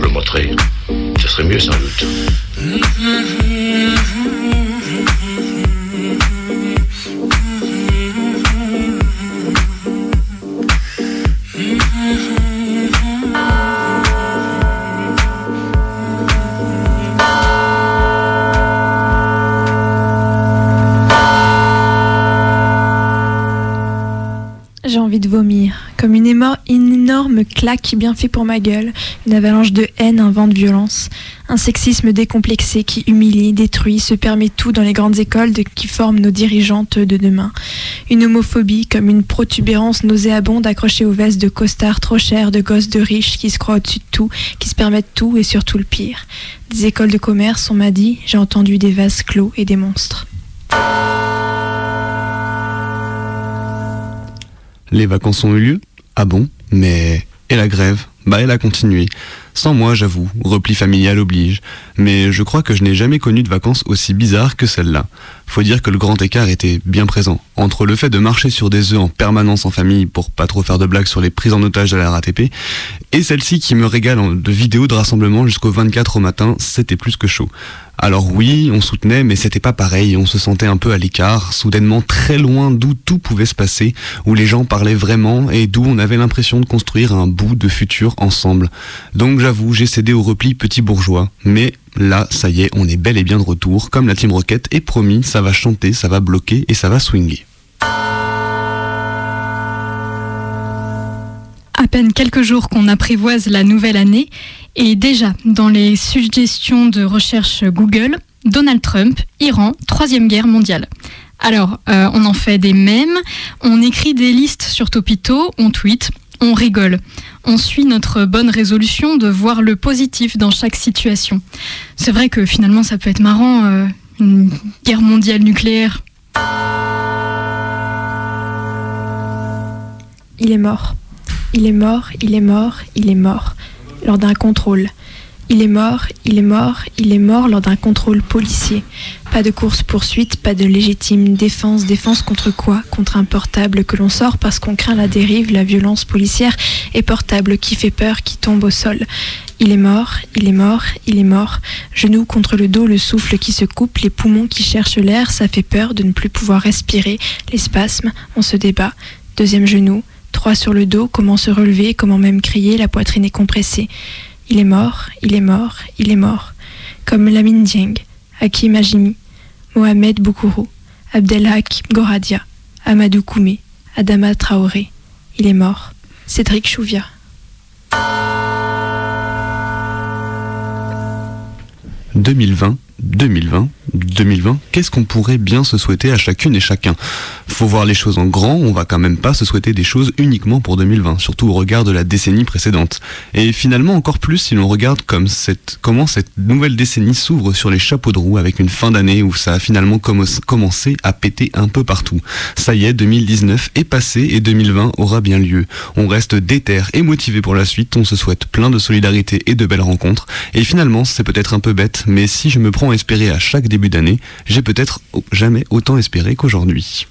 le montrer, ce serait mieux sans doute. J'ai envie de vomir, comme une, énorme claque bien fait pour ma gueule, une avalanche de haine, un vent de violence, un sexisme décomplexé qui humilie, détruit, se permet tout dans les grandes écoles qui forment nos dirigeantes de demain, une homophobie comme une protubérance nauséabonde accrochée aux vestes de costards trop chers, de gosses de riches qui se croient au-dessus de tout, qui se permettent tout et surtout le pire. Des écoles de commerce, on m'a dit, j'ai entendu des vases clos et des monstres. Les vacances ont eu lieu Ah bon? Mais... Et la grève? Bah elle a continué. Sans moi, j'avoue, repli familial oblige. Mais je crois que je n'ai jamais connu de vacances aussi bizarres que celle-là. Faut dire que le grand écart était bien présent. Entre le fait de marcher sur des œufs en permanence en famille pour pas trop faire de blagues sur les prises en otage de la RATP, et celle-ci qui me régale de vidéos de rassemblement jusqu'au 24 au matin, c'était plus que chaud. Alors oui, on soutenait, mais c'était pas pareil, on se sentait un peu à l'écart, soudainement très loin d'où tout pouvait se passer, où les gens parlaient vraiment et d'où on avait l'impression de construire un bout de futur ensemble. Donc j'avoue, j'ai cédé au repli petit bourgeois, mais là, ça y est, on est bel et bien de retour, comme la Team Rocket, et promis, ça va chanter, ça va bloquer et ça va swinger. À peine quelques jours qu'on apprivoise la nouvelle année, et déjà dans les suggestions de recherche Google, Donald Trump, Iran, troisième guerre mondiale. Alors, euh, on en fait des mèmes, on écrit des listes sur Topito, on tweet, on rigole. On suit notre bonne résolution de voir le positif dans chaque situation. C'est vrai que finalement, ça peut être marrant, euh, une guerre mondiale nucléaire. Il est mort. Il est mort, il est mort, il est mort. Lors d'un contrôle. Il est mort, il est mort, il est mort lors d'un contrôle policier. Pas de course-poursuite, pas de légitime défense. Défense contre quoi? Contre un portable que l'on sort parce qu'on craint la dérive, la violence policière et portable qui fait peur, qui tombe au sol. Il est mort, il est mort, il est mort. Genoux contre le dos, le souffle qui se coupe, les poumons qui cherchent l'air, ça fait peur de ne plus pouvoir respirer. Les spasmes, on se débat. Deuxième genou, trois sur le dos, comment se relever, comment même crier, la poitrine est compressée. Il est mort, il est mort, il est mort. Comme Lamine Dieng, Hakim Ajimi, Mohamed Boukourou, Abdelhak Goradia, Amadou Koumé, Adama Traoré. Il est mort. Cédric Chouvia. « 2020, 2020, 2020, qu'est-ce qu'on pourrait bien se souhaiter à chacune et chacun? Faut voir les choses en grand, on va quand même pas se souhaiter des choses uniquement pour 2020, surtout au regard de la décennie précédente. Et finalement encore plus si l'on regarde comme comment cette nouvelle décennie s'ouvre sur les chapeaux de roue avec une fin d'année où ça a finalement commencé à péter un peu partout. Ça y est, 2019 est passé et 2020 aura bien lieu. On reste déter et motivé pour la suite, on se souhaite plein de solidarité et de belles rencontres. Et finalement, c'est peut-être un peu bête, mais si je me prends à espérer à chaque début d'année, j'ai peut-être jamais autant espéré qu'aujourd'hui.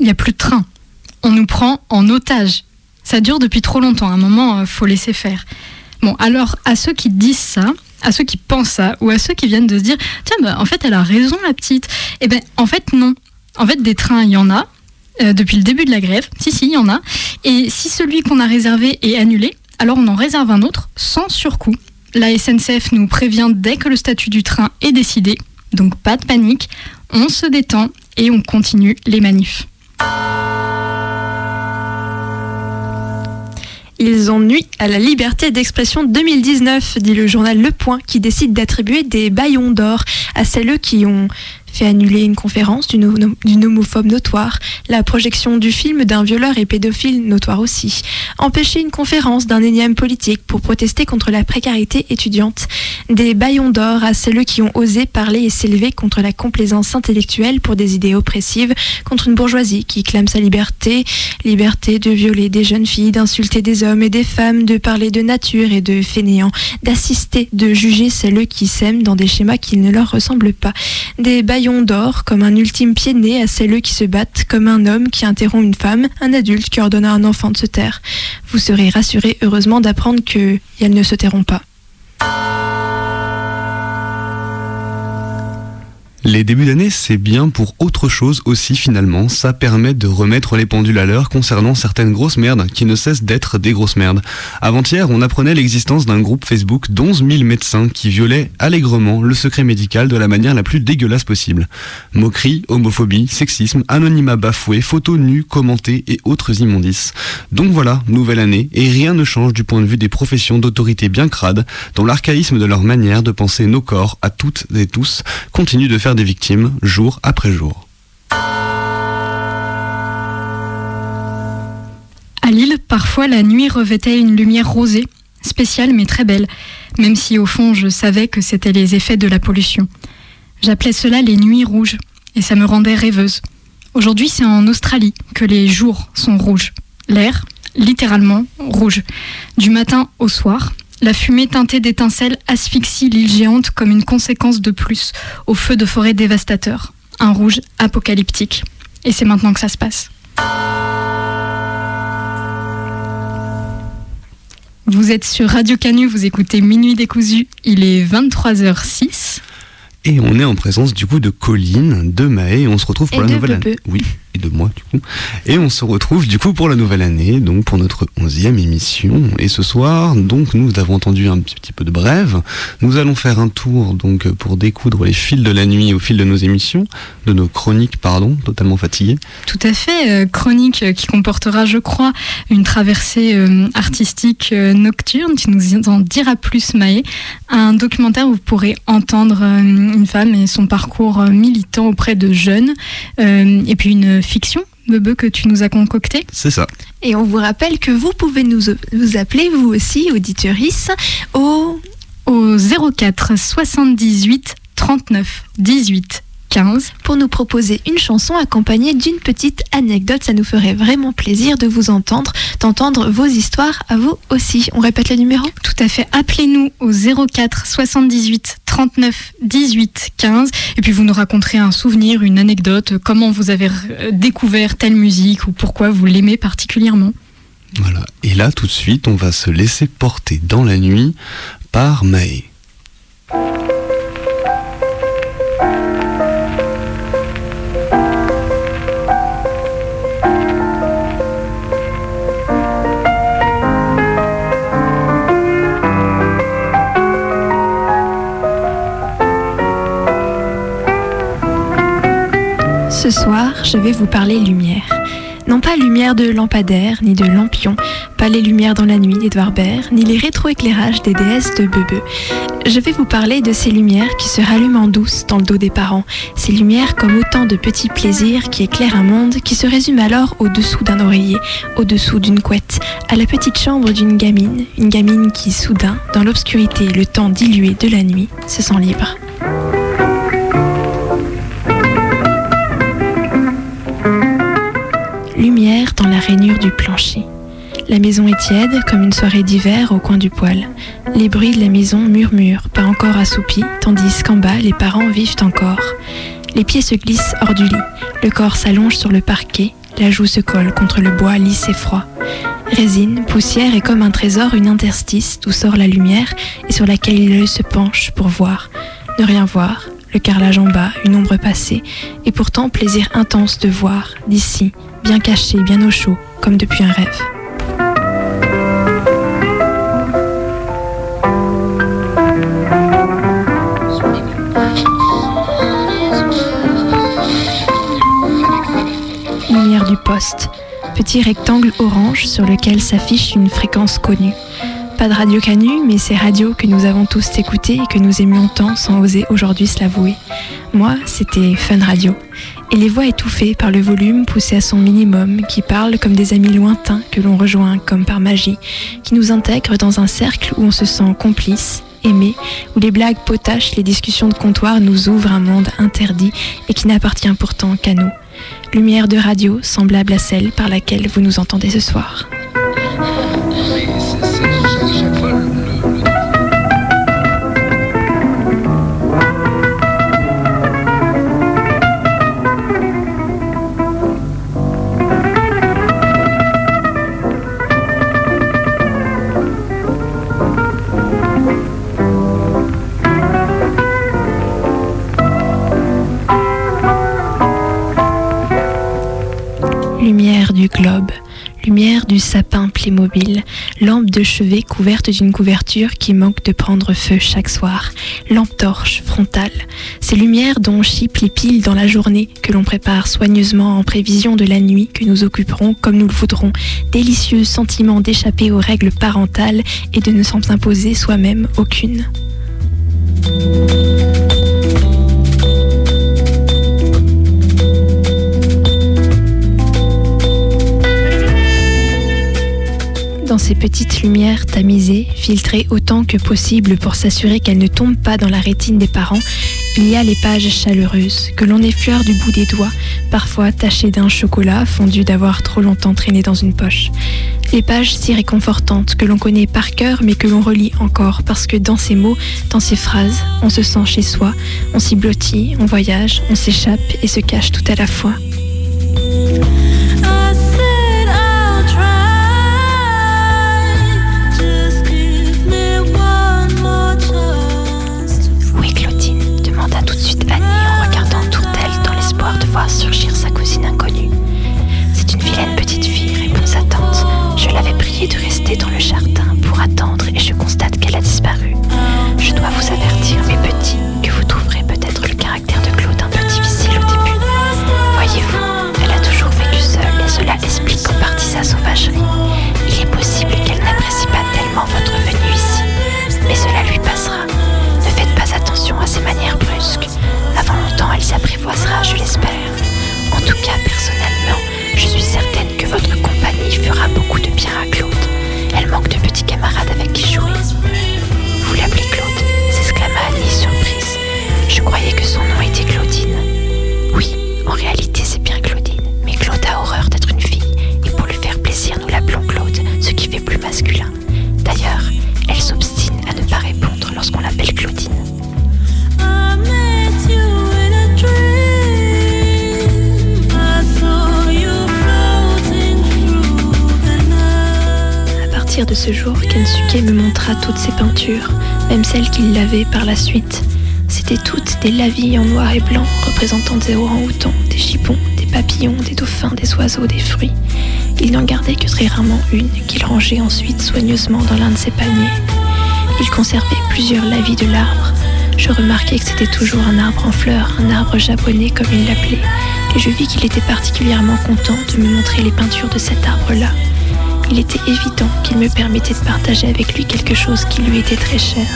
Il n'y a plus de train. On nous prend en otage. Ça dure depuis trop longtemps. À un moment, euh, faut laisser faire. Bon, alors à ceux qui disent ça, à ceux qui pensent ça, ou à ceux qui viennent de se dire, tiens, bah, en fait, elle a raison, la petite. Eh ben, en fait, non. En fait, des trains, il y en a. euh, depuis le début de la grève, si, si, il y en a. Et si celui qu'on a réservé est annulé, alors on en réserve un autre sans surcoût. La SNCF nous prévient dès que le statut du train est décidé. Donc pas de panique, on se détend et on continue les manifs. Ils ont nuit à la liberté d'expression 2019, dit le journal Le Point, qui décide d'attribuer des baillons d'or à celles qui ont fait annuler une conférence d'une homophobe notoire, la projection du film d'un violeur et pédophile notoire aussi, empêcher une conférence d'un énième politique pour protester contre la précarité étudiante, des baillons d'or à celles qui ont osé parler et s'élever contre la complaisance intellectuelle pour des idées oppressives, contre une bourgeoisie qui clame sa liberté, liberté de violer des jeunes filles, d'insulter des hommes et des femmes, de parler de nature et de fainéants, d'assister, de juger celles qui s'aiment dans des schémas qui ne leur ressemblent pas, des baillons d'or, comme un ultime pied nez à celles qui se battent, comme un homme qui interrompt une femme, un adulte qui ordonne à un enfant de se taire. Vous serez rassurés heureusement d'apprendre que elles ne se tairont pas. Les débuts d'année, c'est bien pour autre chose aussi finalement. Ça permet de remettre les pendules à l'heure concernant certaines grosses merdes qui ne cessent d'être des grosses merdes. Avant-hier, on apprenait l'existence d'un groupe Facebook d'11 000 médecins qui violaient allègrement le secret médical de la manière la plus dégueulasse possible. Moquerie, homophobie, sexisme, anonymat bafoué, photos nues, commentées et autres immondices. Donc voilà, nouvelle année, et rien ne change du point de vue des professions d'autorité bien crades, dont l'archaïsme de leur manière de penser nos corps à toutes et tous continue de faire des victimes jour après jour. À Lille, parfois la nuit revêtait une lumière rosée, spéciale mais très belle, même si au fond je savais que c'était les effets de la pollution. J'appelais cela les nuits rouges, et ça me rendait rêveuse. Aujourd'hui, c'est en Australie que les jours sont rouges. L'air, littéralement, rouge. Du matin au soir, la fumée teintée d'étincelles asphyxie l'île géante comme une conséquence de plus au feu de forêt dévastateur. Un rouge apocalyptique. Et c'est maintenant que ça se passe. Vous êtes sur Radio Canu, vous écoutez Minuit décousu, il est 23h06. Et on est en présence du coup de Colline, de Maë, et on se retrouve pour la nouvelle année. Oui, et de moi du coup. Et on se retrouve du coup pour la nouvelle année, donc pour notre onzième émission. Et ce soir, donc nous avons entendu un petit peu de brève. Nous allons faire un tour donc pour découdre les fils de la nuit au fil de nos émissions, de nos chroniques, pardon, totalement fatiguées. Tout à fait, euh, chronique qui comportera, je crois, une traversée euh, artistique euh, nocturne. Tu nous en diras plus, Maë. Un documentaire où vous pourrez entendre une femme et son parcours euh, militant auprès de jeunes. Euh, et puis une fiction, Bebe, que tu nous as concocté. C'est ça. Et on vous rappelle que vous pouvez nous, vous appeler, vous aussi, auditeurice, au... au 04 78 39 18 pour nous proposer une chanson accompagnée d'une petite anecdote. Ça nous ferait vraiment plaisir de vous entendre, d'entendre vos histoires à vous aussi. On répète le numéro? Tout à fait. Appelez-nous au 04 78 39 18 15 et puis vous nous raconterez un souvenir, une anecdote, comment vous avez découvert telle musique ou pourquoi vous l'aimez particulièrement. Voilà. Et là, tout de suite, on va se laisser porter dans la nuit par Maë. Je vais vous parler lumière. Non pas lumière de lampadaire, ni de lampion, pas les lumières dans la nuit d'Edouard Baird, ni les rétroéclairages des déesses de Bebe. Je vais vous parler de ces lumières qui se rallument en douce dans le dos des parents, ces lumières comme autant de petits plaisirs qui éclairent un monde qui se résume alors au-dessous d'un oreiller, au-dessous d'une couette, à la petite chambre d'une gamine, une gamine qui soudain, dans l'obscurité et le temps dilué de la nuit, se sent libre. Dans la rainure du plancher. La maison est tiède comme une soirée d'hiver au coin du poêle. Les bruits de la maison murmurent, pas encore assoupis, tandis qu'en bas les parents vivent encore. Les pieds se glissent hors du lit, le corps s'allonge sur le parquet, la joue se colle contre le bois lisse et froid. Résine, poussière et comme un trésor une interstice d'où sort la lumière et sur laquelle l'œil se penche pour voir. Ne rien voir, le carrelage en bas, une ombre passée, et pourtant plaisir intense de voir, d'ici, bien caché, bien au chaud, comme depuis un rêve. Lumière du poste, petit rectangle orange sur lequel s'affiche une fréquence connue. Pas de radio Canu, mais ces radios que nous avons tous écoutées et que nous aimions tant sans oser aujourd'hui se l'avouer. Moi, c'était Fun Radio. Et les voix étouffées par le volume poussé à son minimum, qui parlent comme des amis lointains que l'on rejoint comme par magie, qui nous intègrent dans un cercle où on se sent complice, aimé, où les blagues potachent, les discussions de comptoir nous ouvrent un monde interdit et qui n'appartient pourtant qu'à nous. Lumière de radio semblable à celle par laquelle vous nous entendez ce soir. Globe, lumière du sapin Playmobil, lampe de chevet couverte d'une couverture qui manque de prendre feu chaque soir, lampe torche frontale, ces lumières dont chipent les piles dans la journée que l'on prépare soigneusement en prévision de la nuit que nous occuperons comme nous le voudrons, délicieux sentiment d'échapper aux règles parentales et de ne s'en imposer soi-même aucune. Dans ces petites lumières tamisées, filtrées autant que possible pour s'assurer qu'elles ne tombent pas dans la rétine des parents, il y a les pages chaleureuses que l'on effleure du bout des doigts, parfois tachées d'un chocolat fondu d'avoir trop longtemps traîné dans une poche. Les pages si réconfortantes que l'on connaît par cœur mais que l'on relit encore parce que dans ces mots, dans ces phrases, on se sent chez soi, on s'y blottit, on voyage, on s'échappe et se cache tout à la fois. Des lavilles en noir et blanc représentant des orang-outans, des gibbons, des papillons, des dauphins, des oiseaux, des fruits. Il n'en gardait que très rarement une qu'il rangeait ensuite soigneusement dans l'un de ses paniers. Il conservait plusieurs lavis de l'arbre. Je remarquai que c'était toujours un arbre en fleurs, un arbre japonais comme il l'appelait, et je vis qu'il était particulièrement content de me montrer les peintures de cet arbre-là. Il était évident qu'il me permettait de partager avec lui quelque chose qui lui était très cher.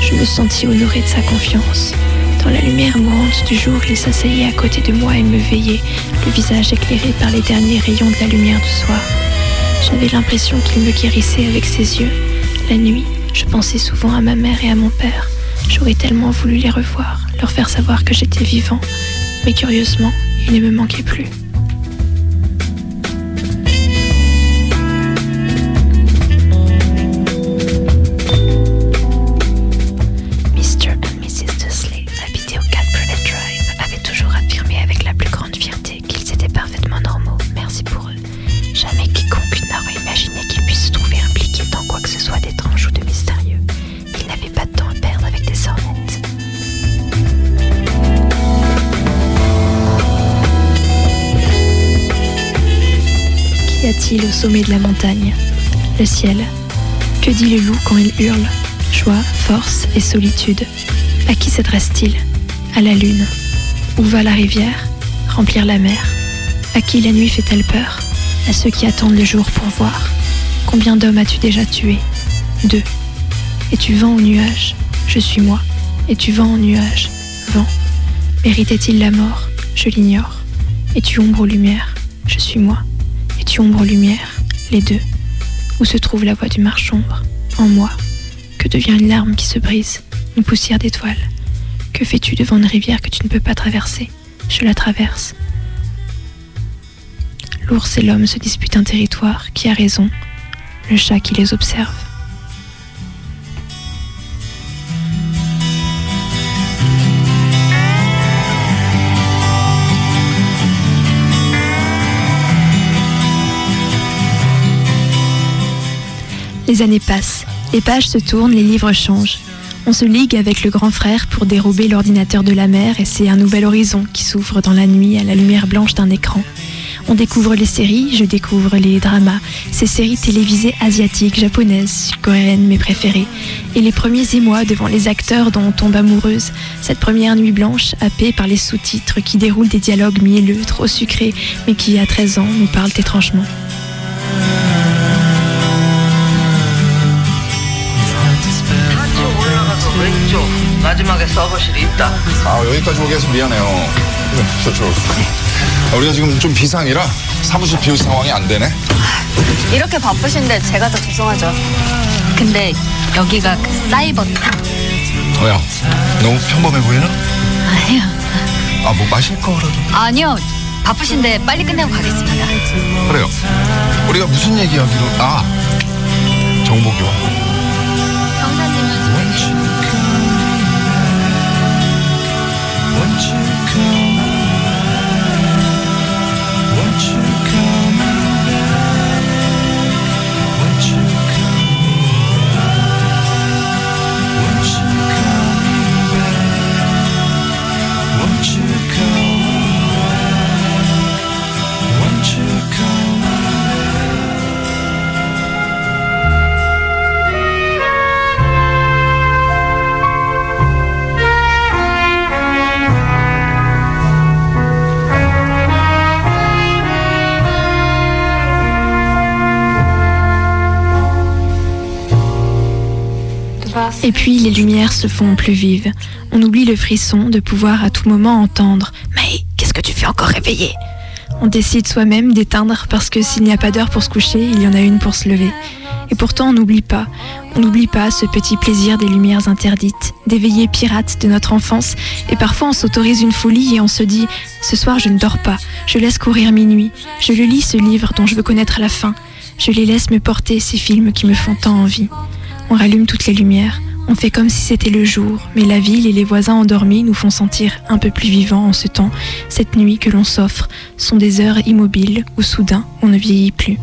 Je me sentis honorée de sa confiance. Dans la lumière mourante du jour, il s'asseyait à côté de moi et me veillait, le visage éclairé par les derniers rayons de la lumière du soir. J'avais l'impression qu'il me guérissait avec ses yeux. La nuit, je pensais souvent à ma mère et à mon père. J'aurais tellement voulu les revoir, leur faire savoir que j'étais vivant. Mais curieusement, ils ne me manquaient plus. Sommet de la montagne Le ciel. Que dit le loup quand il hurle Joie, force et solitude. À qui s'adresse-t-il À la lune. Où va la rivière Remplir la mer. À qui la nuit fait-elle peur à ceux qui attendent le jour pour voir. Combien d'hommes as-tu déjà tué Deux. Es-tu vent ou nuage Je suis moi. Es-tu vent ou nuage Vent. Méritait-il la mort Je l'ignore. Es-tu ombre ou lumière Je suis moi. Es-tu ombre ou lumière Les deux. Où se trouve la voix du marche ombre En moi. Que devient une larme qui se brise Une poussière d'étoiles Que fais-tu devant une rivière que tu ne peux pas traverser? Je la traverse. L'ours et l'homme se disputent un territoire. Qui a raison Le chat qui les observe. Les années passent, les pages se tournent, les livres changent. On se ligue avec le grand frère pour dérober l'ordinateur de la mer et c'est un nouvel horizon qui s'ouvre dans la nuit à la lumière blanche d'un écran. On découvre les séries, je découvre les dramas, ces séries télévisées asiatiques, japonaises, coréennes, mes préférées, et les premiers émois devant les acteurs dont on tombe amoureuse, cette première nuit blanche, happée par les sous-titres qui déroulent des dialogues mielleux, trop sucrés, mais qui, à 13 ans, nous parlent étrangement. 마지막에 서버실이 있다. 아 여기까지 오게 해서 미안해요. 그래, 저쪽으로. 아, 우리가 지금 좀 비상이라 사무실 비울 상황이 안 되네. 이렇게 바쁘신데 제가 더 죄송하죠. 근데 여기가 그 사이버 뭐야? 너무 평범해 보이나? 아니요. 아 뭐 마실 거라도. 아니요. 바쁘신데 빨리 끝내고 가겠습니다. 그래요. 우리가 무슨 얘기하기로? 아 정보 교환. Et puis les lumières se font plus vives. On oublie le frisson de pouvoir à tout moment entendre Mais qu'est-ce que tu fais encore réveillé On décide soi-même d'éteindre parce que s'il n'y a pas d'heure pour se coucher, il y en a une pour se lever. Et pourtant on n'oublie pas, on n'oublie pas ce petit plaisir des lumières interdites, des veillées pirates de notre enfance, et parfois on s'autorise une folie et on se dit Ce soir je ne dors pas, je laisse courir minuit, je le lis ce livre dont je veux connaître la fin, je les laisse me porter ces films qui me font tant envie. On rallume toutes les lumières, on fait comme si c'était le jour, mais la ville et les voisins endormis nous font sentir un peu plus vivants en ce temps. Cette nuit que l'on s'offre sont des heures immobiles où soudain on ne vieillit plus.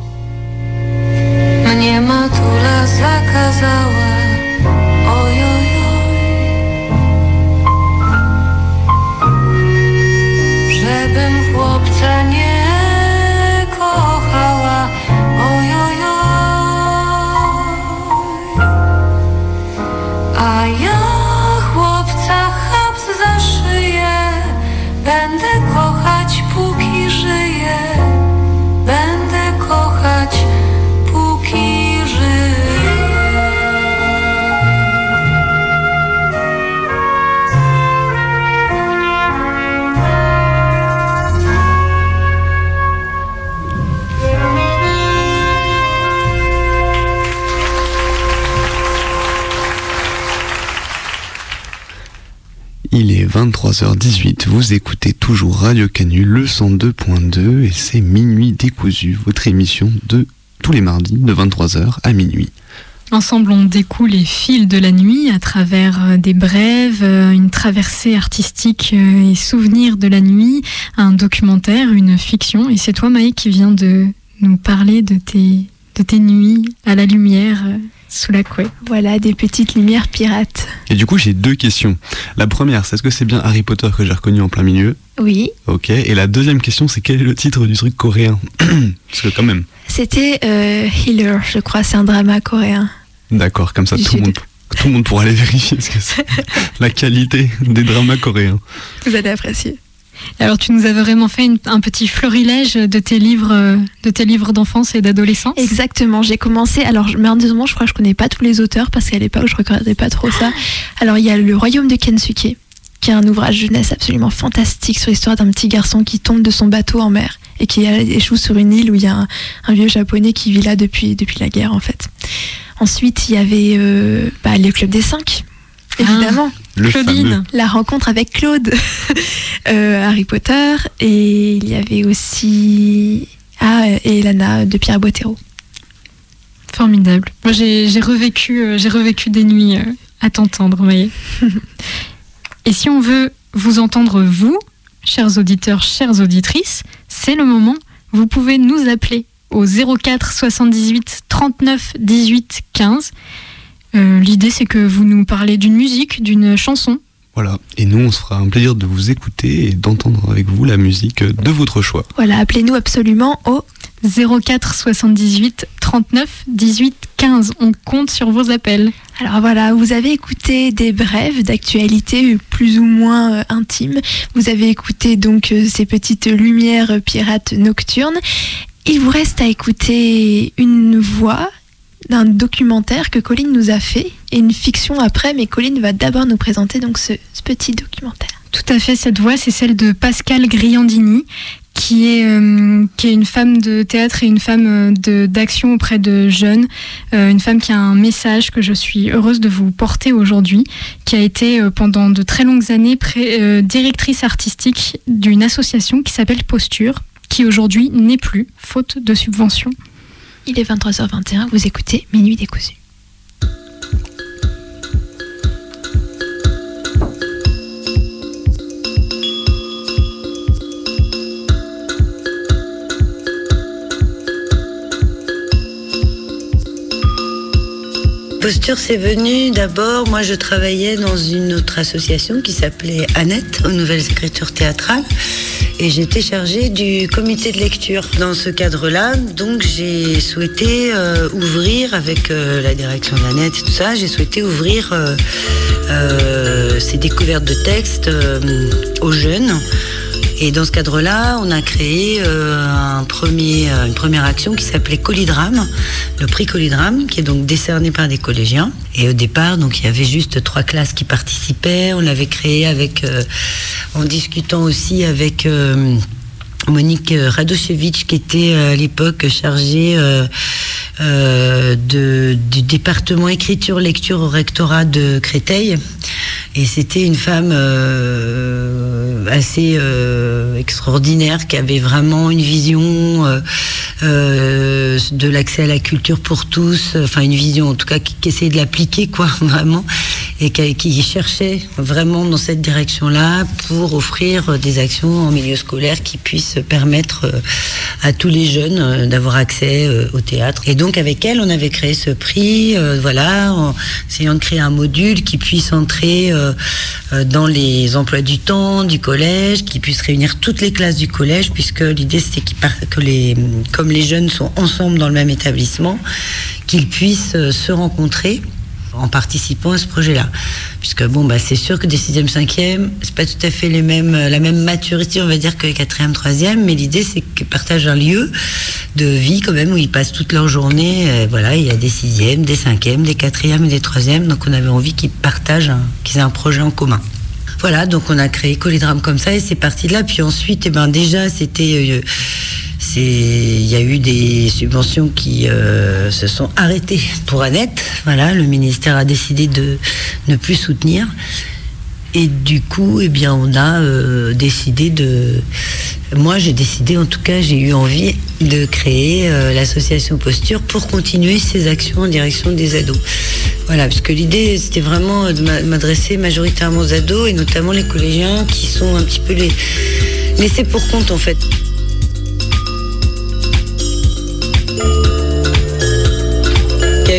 Vous écoutez toujours Radio Canu, le 102.2 et c'est Minuit décousu, votre émission de tous les mardis de 23h à minuit. Ensemble, on découle les fils de la nuit à travers euh, des brèves, euh, une traversée artistique euh, et souvenirs de la nuit, un documentaire, une fiction. Et c'est toi, Maï, qui viens de nous parler de tes, de tes nuits à la lumière euh, sous la couette. Voilà, des petites lumières pirates. Et du coup, j'ai deux questions. La première, c'est est-ce que c'est bien Harry Potter que j'ai reconnu en plein milieu? Oui, Ok. Et la deuxième question, c'est quel est le titre du truc coréen? Parce que quand même. c'était euh, Healer, je crois, c'est un drama coréen. D'accord, comme ça Du tout le, monde, tout le monde pourra aller vérifier ce que c'est. la qualité des dramas coréens. Vous allez apprécier. Alors tu nous avais vraiment fait une- un petit florilège de tes livres, euh, de tes livres d'enfance et d'adolescence. Exactement, j'ai commencé, alors malheureusement je crois que je connais pas tous les auteurs parce qu'à l'époque je regardais pas trop ça. Alors il y a Le Royaume de Kensuke, qui est un ouvrage jeunesse absolument fantastique sur l'histoire d'un petit garçon qui tombe de son bateau en mer et qui échoue sur une île où il y a un, un vieux japonais qui vit là depuis, depuis la guerre en fait. Ensuite il y avait euh, bah, Le Club des Cinq, évidemment. Le Claudine. fameux. La rencontre avec Claude, Euh, Harry Potter, et il y avait aussi ah, et Elana de Pierre Bottero. Formidable. Moi, j'ai j'ai revécu, euh, j'ai revécu des nuits euh, à t'entendre, vous voyez. Et si on veut vous entendre, vous, chers auditeurs, chères auditrices, c'est le moment. Vous pouvez nous appeler au 04 78 39 18 15. Euh, L'idée, c'est que vous nous parlez d'une musique, d'une chanson. Voilà. Et nous, on se fera un plaisir de vous écouter et d'entendre avec vous la musique de votre choix. Voilà, appelez-nous absolument au 04 78 39 18 15. On compte sur vos appels. Alors voilà, vous avez écouté des brèves d'actualité plus ou moins euh, intimes. Vous avez écouté donc euh, ces petites lumières euh, pirates nocturnes. Il vous reste à écouter une voix d'un documentaire que Colline nous a fait et une fiction après, mais Colline va d'abord nous présenter donc ce, petit documentaire. Tout à fait, cette voix, c'est celle de Pascal Griandini, qui est, euh, qui est une femme de théâtre et une femme euh, d'action auprès de jeunes, Euh, une femme qui a un message que je suis heureuse de vous porter aujourd'hui, qui a été pendant de très longues années directrice artistique d'une association qui s'appelle Posture, qui aujourd'hui n'est plus, faute de subventions. Il est 23h21, vous écoutez Minuit décousu. Posture, c'est venu d'abord. Moi, je travaillais dans une autre association qui s'appelait Annette, aux Nouvelles Écritures Théâtrales. Et j'étais chargée du comité de lecture. Dans ce cadre-là, donc, j'ai souhaité euh, ouvrir, avec euh, la direction d'Annette et tout ça, j'ai souhaité ouvrir euh, ces découvertes de textes aux jeunes. Et dans ce cadre-là, on a créé euh, euh, une première action qui s'appelait Colidrame, le prix Colidrame, qui est donc décerné par des collégiens. Et au départ, donc il y avait juste trois classes qui participaient. On l'avait créé avec, euh, en discutant aussi avec. Monique Radochevitch, qui était à l'époque chargée du département écriture-lecture au rectorat de Créteil. Et c'était une femme euh, assez euh, extraordinaire qui avait vraiment une vision euh, euh, de l'accès à la culture pour tous, enfin une vision en tout cas qui, qui essayait de l'appliquer quoi vraiment et qui, cherchait vraiment dans cette direction-là pour offrir des actions en milieu scolaire qui puissent permettre euh, à tous les jeunes euh, d'avoir accès euh, au théâtre. Et donc avec elle, on avait créé ce prix, euh, voilà, en essayant de créer un module qui puisse entrer euh, euh, dans les emplois du temps du collège, qui puisse réunir toutes les classes du collège, puisque l'idée c'était que les, les jeunes sont ensemble dans le même établissement, qu'ils puissent euh, se rencontrer en participant à ce projet-là. Puisque bon, bah, c'est sûr que des 6e, 5e, c'est pas tout à fait euh, la même maturité, on va dire, que les 4e, 3e, mais l'idée, c'est qu'ils partagent un lieu de vie, quand même, où ils passent toute leur journée. euh, voilà, il y a des 6e, des 5e, des 4e et des 3e, donc on avait envie qu'ils partagent, qu'ils aient un projet en commun. Voilà, donc on a créé Colidrame comme ça et c'est parti de là. Puis ensuite, eh ben déjà, c'était, euh, il y a eu des subventions qui euh, se sont arrêtées pour Annette. Voilà, le ministère a décidé de ne plus soutenir. Et du coup, eh bien, on a euh, décidé de. Moi, j'ai décidé, en tout cas, j'ai eu envie de créer euh, l'association Posture pour continuer ces actions en direction des ados. Voilà, parce que l'idée, c'était vraiment de m'a- m'adresser majoritairement aux ados et notamment les collégiens qui sont un petit peu les laissés pour compte, en fait.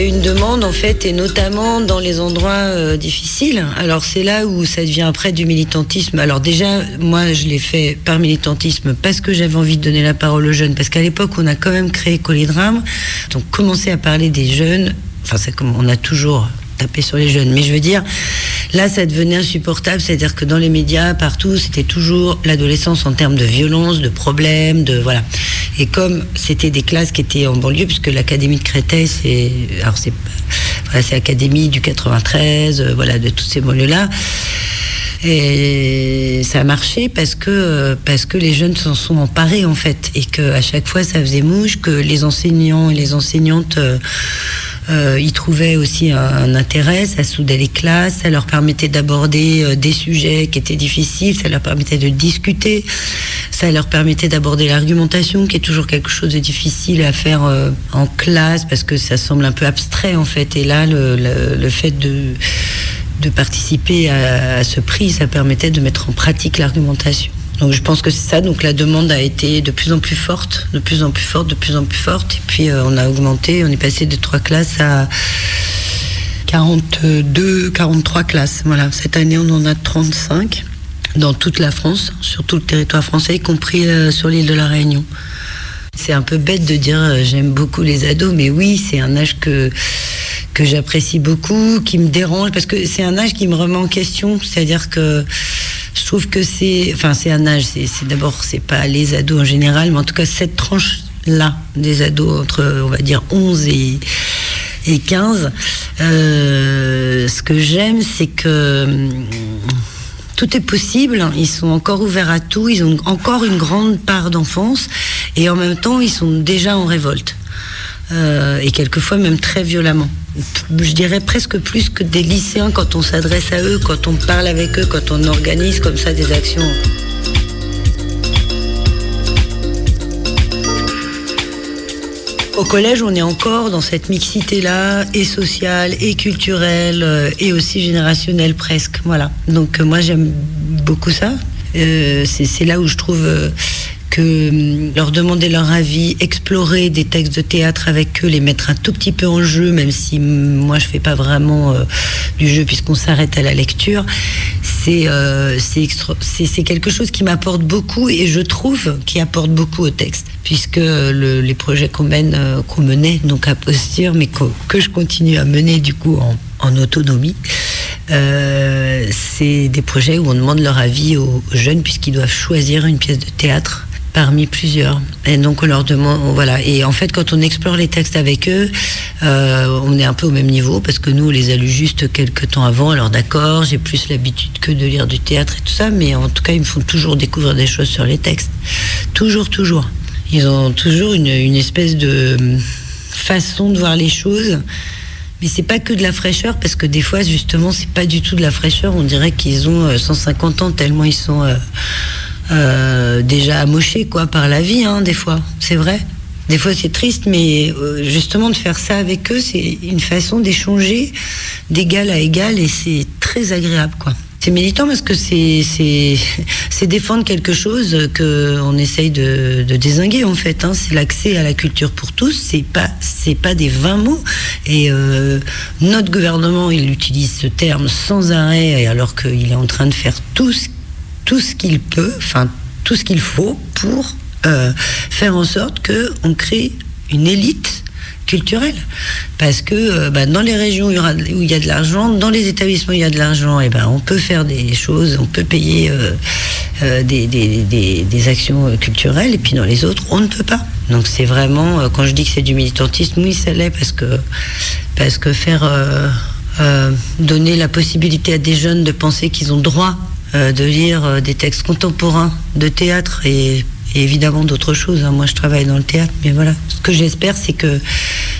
Une demande en fait, et notamment dans les endroits euh, difficiles. Alors c'est là où ça devient après du militantisme. Alors déjà, moi je l'ai fait par militantisme parce que j'avais envie de donner la parole aux jeunes, parce qu'à l'époque on a quand même créé Colédrame, donc commencer à parler des jeunes. Enfin c'est comme on a toujours tapé sur les jeunes, mais je veux dire Là, ça devenait insupportable, c'est-à-dire que dans les médias, partout, c'était toujours l'adolescence en termes de violence, de problèmes, de voilà. Et comme c'était des classes qui étaient en banlieue, puisque l'académie de Créteil, c'est alors c'est voilà, c'est l'académie du 93, euh, voilà, de toutes ces banlieues-là. Et ça a marché parce que parce que les jeunes s'en sont emparés en fait et que à chaque fois ça faisait mouche que les enseignants et les enseignantes euh, euh, y trouvaient aussi un, intérêt, ça soudait les classes, ça leur permettait d'aborder euh, des sujets qui étaient difficiles, ça leur permettait de discuter, ça leur permettait d'aborder l'argumentation qui est toujours quelque chose de difficile à faire euh, en classe parce que ça semble un peu abstrait en fait et là le, fait de de participer à, à, ce prix, ça permettait de mettre en pratique l'argumentation. Donc je pense que c'est ça. Donc la demande a été de plus en plus forte, de plus en plus forte, de plus en plus forte. Et puis euh, on a augmenté, on est passé de trois classes à 42, 43 classes. Voilà, cette année on en a 35 dans toute la France, sur tout le territoire français, y compris euh, sur l'île de la Réunion. C'est un peu bête de dire euh, j'aime beaucoup les ados, mais oui, c'est un âge que que j'apprécie beaucoup, qui me dérange parce que c'est un âge qui me remet en question. C'est-à-dire que je trouve que c'est, enfin, c'est un âge. C'est, d'abord, c'est pas les ados en général, mais en tout cas cette tranche là des ados entre, on va dire, 11 et et 15. Euh, ce que j'aime, c'est que tout est possible. Ils sont encore ouverts à tout. Ils ont encore une grande part d'enfance. Et en même temps, ils sont déjà en révolte. Euh, et quelquefois même très violemment. Je dirais presque plus que des lycéens quand on s'adresse à eux, quand on parle avec eux, quand on organise comme ça des actions. Au collège, on est encore dans cette mixité-là, et sociale, et culturelle, euh, et aussi générationnelle presque. Voilà. Donc euh, moi, j'aime beaucoup ça. Euh, c'est là où je trouve hum, leur demander leur avis, explorer des textes de théâtre avec eux, les mettre un tout petit peu en jeu, même si hum, moi je fais pas vraiment euh, du jeu puisqu'on s'arrête à la lecture, c'est euh, c'est quelque chose qui m'apporte beaucoup et je trouve qui apporte beaucoup au texte, puisque le, les projets qu'on mène, euh, qu'on menait donc à posture, mais que, que je continue à mener du coup en, autonomie. C'est des projets où on demande leur avis aux jeunes puisqu'ils doivent choisir une pièce de théâtre parmi plusieurs. Et donc on leur demande, voilà. Et en fait, quand on explore les textes avec eux, euh, on est un peu au même niveau parce que nous, on les a lus juste quelques temps avant. Alors d'accord, j'ai plus l'habitude que de lire du théâtre et tout ça, mais en tout cas, ils me font toujours découvrir des choses sur les textes. Toujours, toujours. Ils ont toujours une, espèce de façon de voir les choses. Mais c'est pas que de la fraîcheur, parce que des fois, justement, c'est pas du tout de la fraîcheur. On dirait qu'ils ont 150 ans tellement ils sont euh, euh, déjà amochés, quoi, par la vie, hein, des fois. C'est vrai. Des fois, c'est triste, mais euh, justement, de faire ça avec eux, c'est une façon d'échanger d'égal à égal, et c'est très agréable, quoi. C'est militant parce que c'est c'est défendre quelque chose que on essaye de, de désinguer en fait. Hein. C'est l'accès à la culture pour tous. C'est pas c'est pas des 20 mots. Et euh, notre gouvernement il utilise ce terme sans arrêt alors qu'il est en train de faire tout ce, tout ce qu'il peut, enfin tout ce qu'il faut pour euh, faire en sorte que on crée une élite culturelle. Parce que euh, bah, dans les régions où il, y a de l'argent, dans les établissements où il y a de l'argent, et ben, on peut faire des choses, on peut payer euh, des, actions culturelles, et puis dans les autres, on ne peut pas. Donc c'est vraiment, quand je dis que c'est du militantisme, oui, ça l'est, parce que, parce que faire donner la possibilité à des jeunes de penser qu'ils ont droit de lire des textes contemporains de théâtre et et évidemment d'autres choses. Hein. Moi, je travaille dans le théâtre, mais voilà. Ce que j'espère, c'est que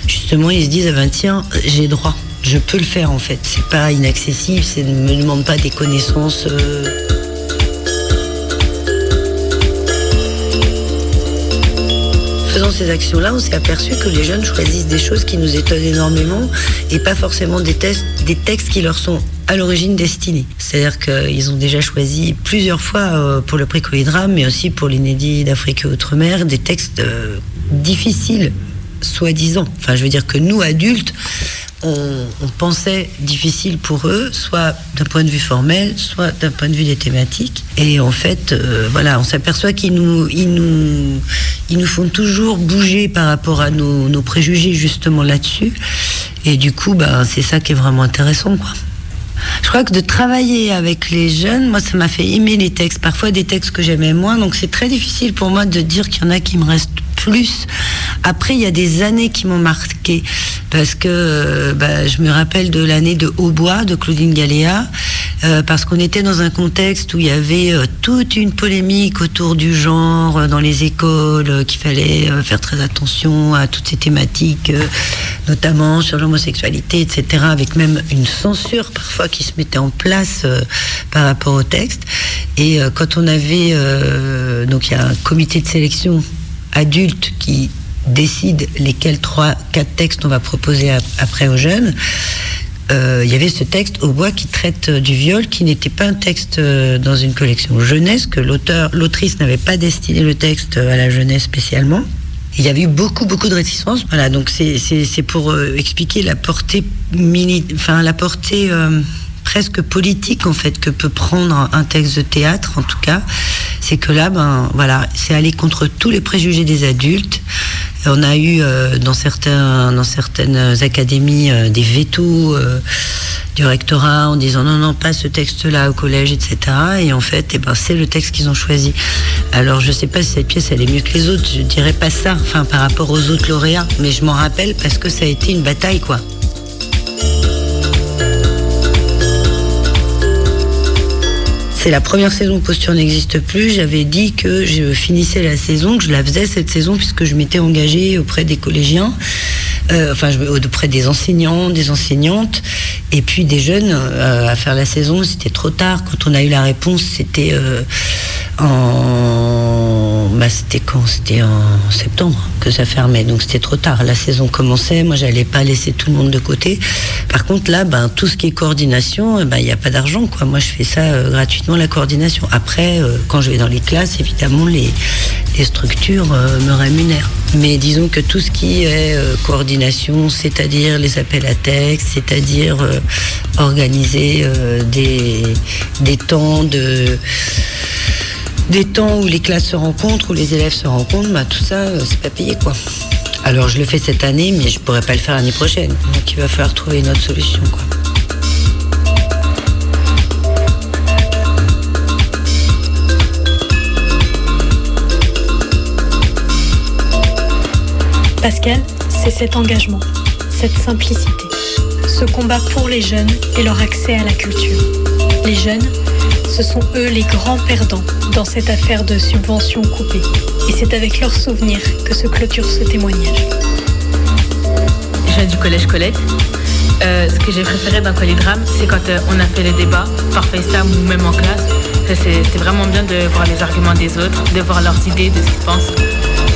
justement, ils se disent ah ben tiens, j'ai droit, je peux le faire en fait. C'est pas inaccessible, c'est ne me demande pas des connaissances. Euh... faisant ces actions-là, on s'est aperçu que les jeunes choisissent des choses qui nous étonnent énormément et pas forcément des, textes qui leur sont à l'origine destinés. C'est-à-dire qu'ils ont déjà choisi plusieurs fois euh, pour le prix mais aussi pour l'inédit d'Afrique et Outre-mer, des textes euh, difficiles, soi-disant. Enfin, je veux dire que nous, adultes, on, pensait difficile pour eux, soit d'un point de vue formel, soit d'un point de vue des thématiques. Et en fait, euh, voilà, on s'aperçoit qu'ils nous, ils nous, ils nous font toujours bouger par rapport à nos, nos préjugés justement là-dessus. Et du coup, bah, c'est ça qui est vraiment intéressant, quoi. je crois que de travailler avec les jeunes, moi, ça m'a fait aimer les textes. Parfois des textes que j'aimais moins, donc c'est très difficile pour moi de dire qu'il y en a qui me restent plus. Après, il y a des années qui m'ont marqué parce que euh, bah, je me rappelle de l'année de Hautbois de Claudine Galéa euh, parce qu'on était dans un contexte où il y avait euh, toute une polémique autour du genre dans les écoles, qu'il fallait faire très attention à toutes ces thématiques, notamment sur l'homosexualité, etc., avec même une censure parfois qui se mettait en place par rapport au texte. Et quand on avait, donc il y a un comité de sélection adulte qui décide lesquels trois, quatre textes on va proposer ap- après aux jeunes. Euh, il y avait ce texte au bois qui traite euh, du viol, qui n'était pas un texte euh, dans une collection jeunesse, que l'auteur, l'autrice n'avait pas destiné le texte euh, à la jeunesse spécialement. Il y avait eu beaucoup, beaucoup de réticences. Voilà, donc c'est, pour euh, expliquer la portée mini, enfin la portée euh, presque politique en fait que peut prendre un texte de théâtre, en tout cas. C'est que là, ben voilà, c'est aller contre tous les préjugés des adultes. On a eu euh, dans certains, dans certaines académies euh, des vétos euh, du rectorat en disant non non pas ce texte-là au collège, etc. Et en fait, eh ben c'est le texte qu'ils ont choisi. Alors je sais pas si cette pièce elle est mieux que les autres. Je dirais pas ça, enfin par rapport aux autres lauréats, mais je m'en rappelle parce que ça a été une bataille quoi. C'est la première saison Posture n'existe plus. J'avais dit que je finissais la saison, que je la faisais cette saison puisque je m'étais engagée auprès des collégiens, euh, enfin auprès des enseignants, des enseignantes, et puis des jeunes euh, à faire la saison. C'était trop tard. Quand on a eu la réponse, c'était euh, en, c'était quand C'était en septembre que ça fermait, donc c'était trop tard. La saison commençait. Moi, j'allais pas laisser tout le monde de côté. Par contre, là, ben tout ce qui est coordination, eh ben, il n'y a pas d'argent, quoi. Moi, je fais ça euh, gratuitement, la coordination. Après, euh, quand je vais dans les classes, évidemment, les, les structures euh, me rémunèrent. Mais disons que tout ce qui est coordination, c'est-à-dire les appels à texte, c'est-à-dire organiser des, des temps de des temps où les classes se rencontrent, où les élèves se rencontrent, bah, tout ça, euh, c'est pas payé quoi. Alors je le fais cette année, mais je pourrais pas le faire l'année prochaine. Donc il va falloir trouver une autre solution quoi. Pascal, c'est cet engagement, cette simplicité, ce combat pour les jeunes et leur accès à la culture. Les jeunes, ce sont eux les grands perdants dans cette affaire de subventions coupées. Et c'est avec leurs souvenirs que se clôture ce témoignage. Je viens du collège Colette. Euh, ce que j'ai préféré dans Collidrame, c'est quand euh, on a fait les débats par FaceTime ou même en classe. C'était vraiment bien de voir les arguments des autres, de voir leurs idées, de ce qu'ils pensent.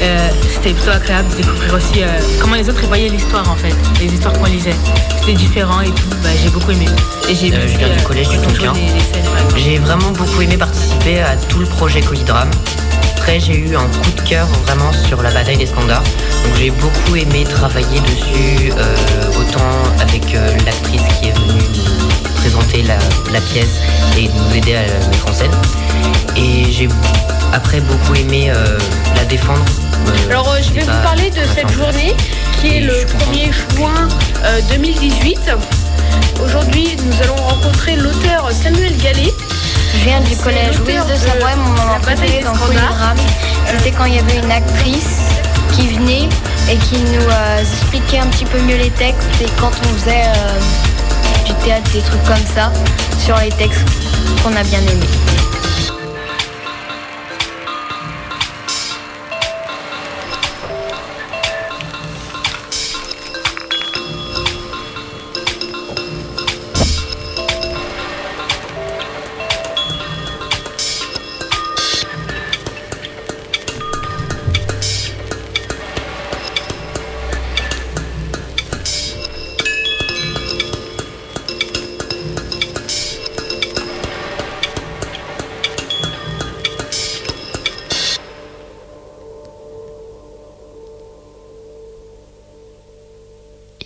Euh, C'était plutôt agréable de découvrir aussi euh, comment les autres voyaient l'histoire en fait, les histoires qu'on lisait. C'était différent et tout, bah, j'ai beaucoup aimé. Et j'ai Euh, je viens du collège du Tonkin. J'ai vraiment beaucoup aimé participer à tout le projet Colidrame. Après, j'ai eu un coup de cœur vraiment sur la bataille des standards. Donc, j'ai beaucoup aimé travailler dessus, autant avec l'actrice qui est venue nous présenter la, la pièce et nous aider à la mettre en scène. Et j'ai après beaucoup aimé euh, la défendre. Euh, Alors euh, je vais vous parler de cette journée qui est le 1er juin euh, 2018. Aujourd'hui, nous allons rencontrer l'auteur Samuel Gallet. Je viens du collège Louise de Savoie, mon moment préféré dans. C'était quand il y avait une actrice qui venait et qui nous euh, expliquait un petit peu mieux les textes et quand on faisait euh, du théâtre, des trucs comme ça, sur les textes qu'on a bien aimés.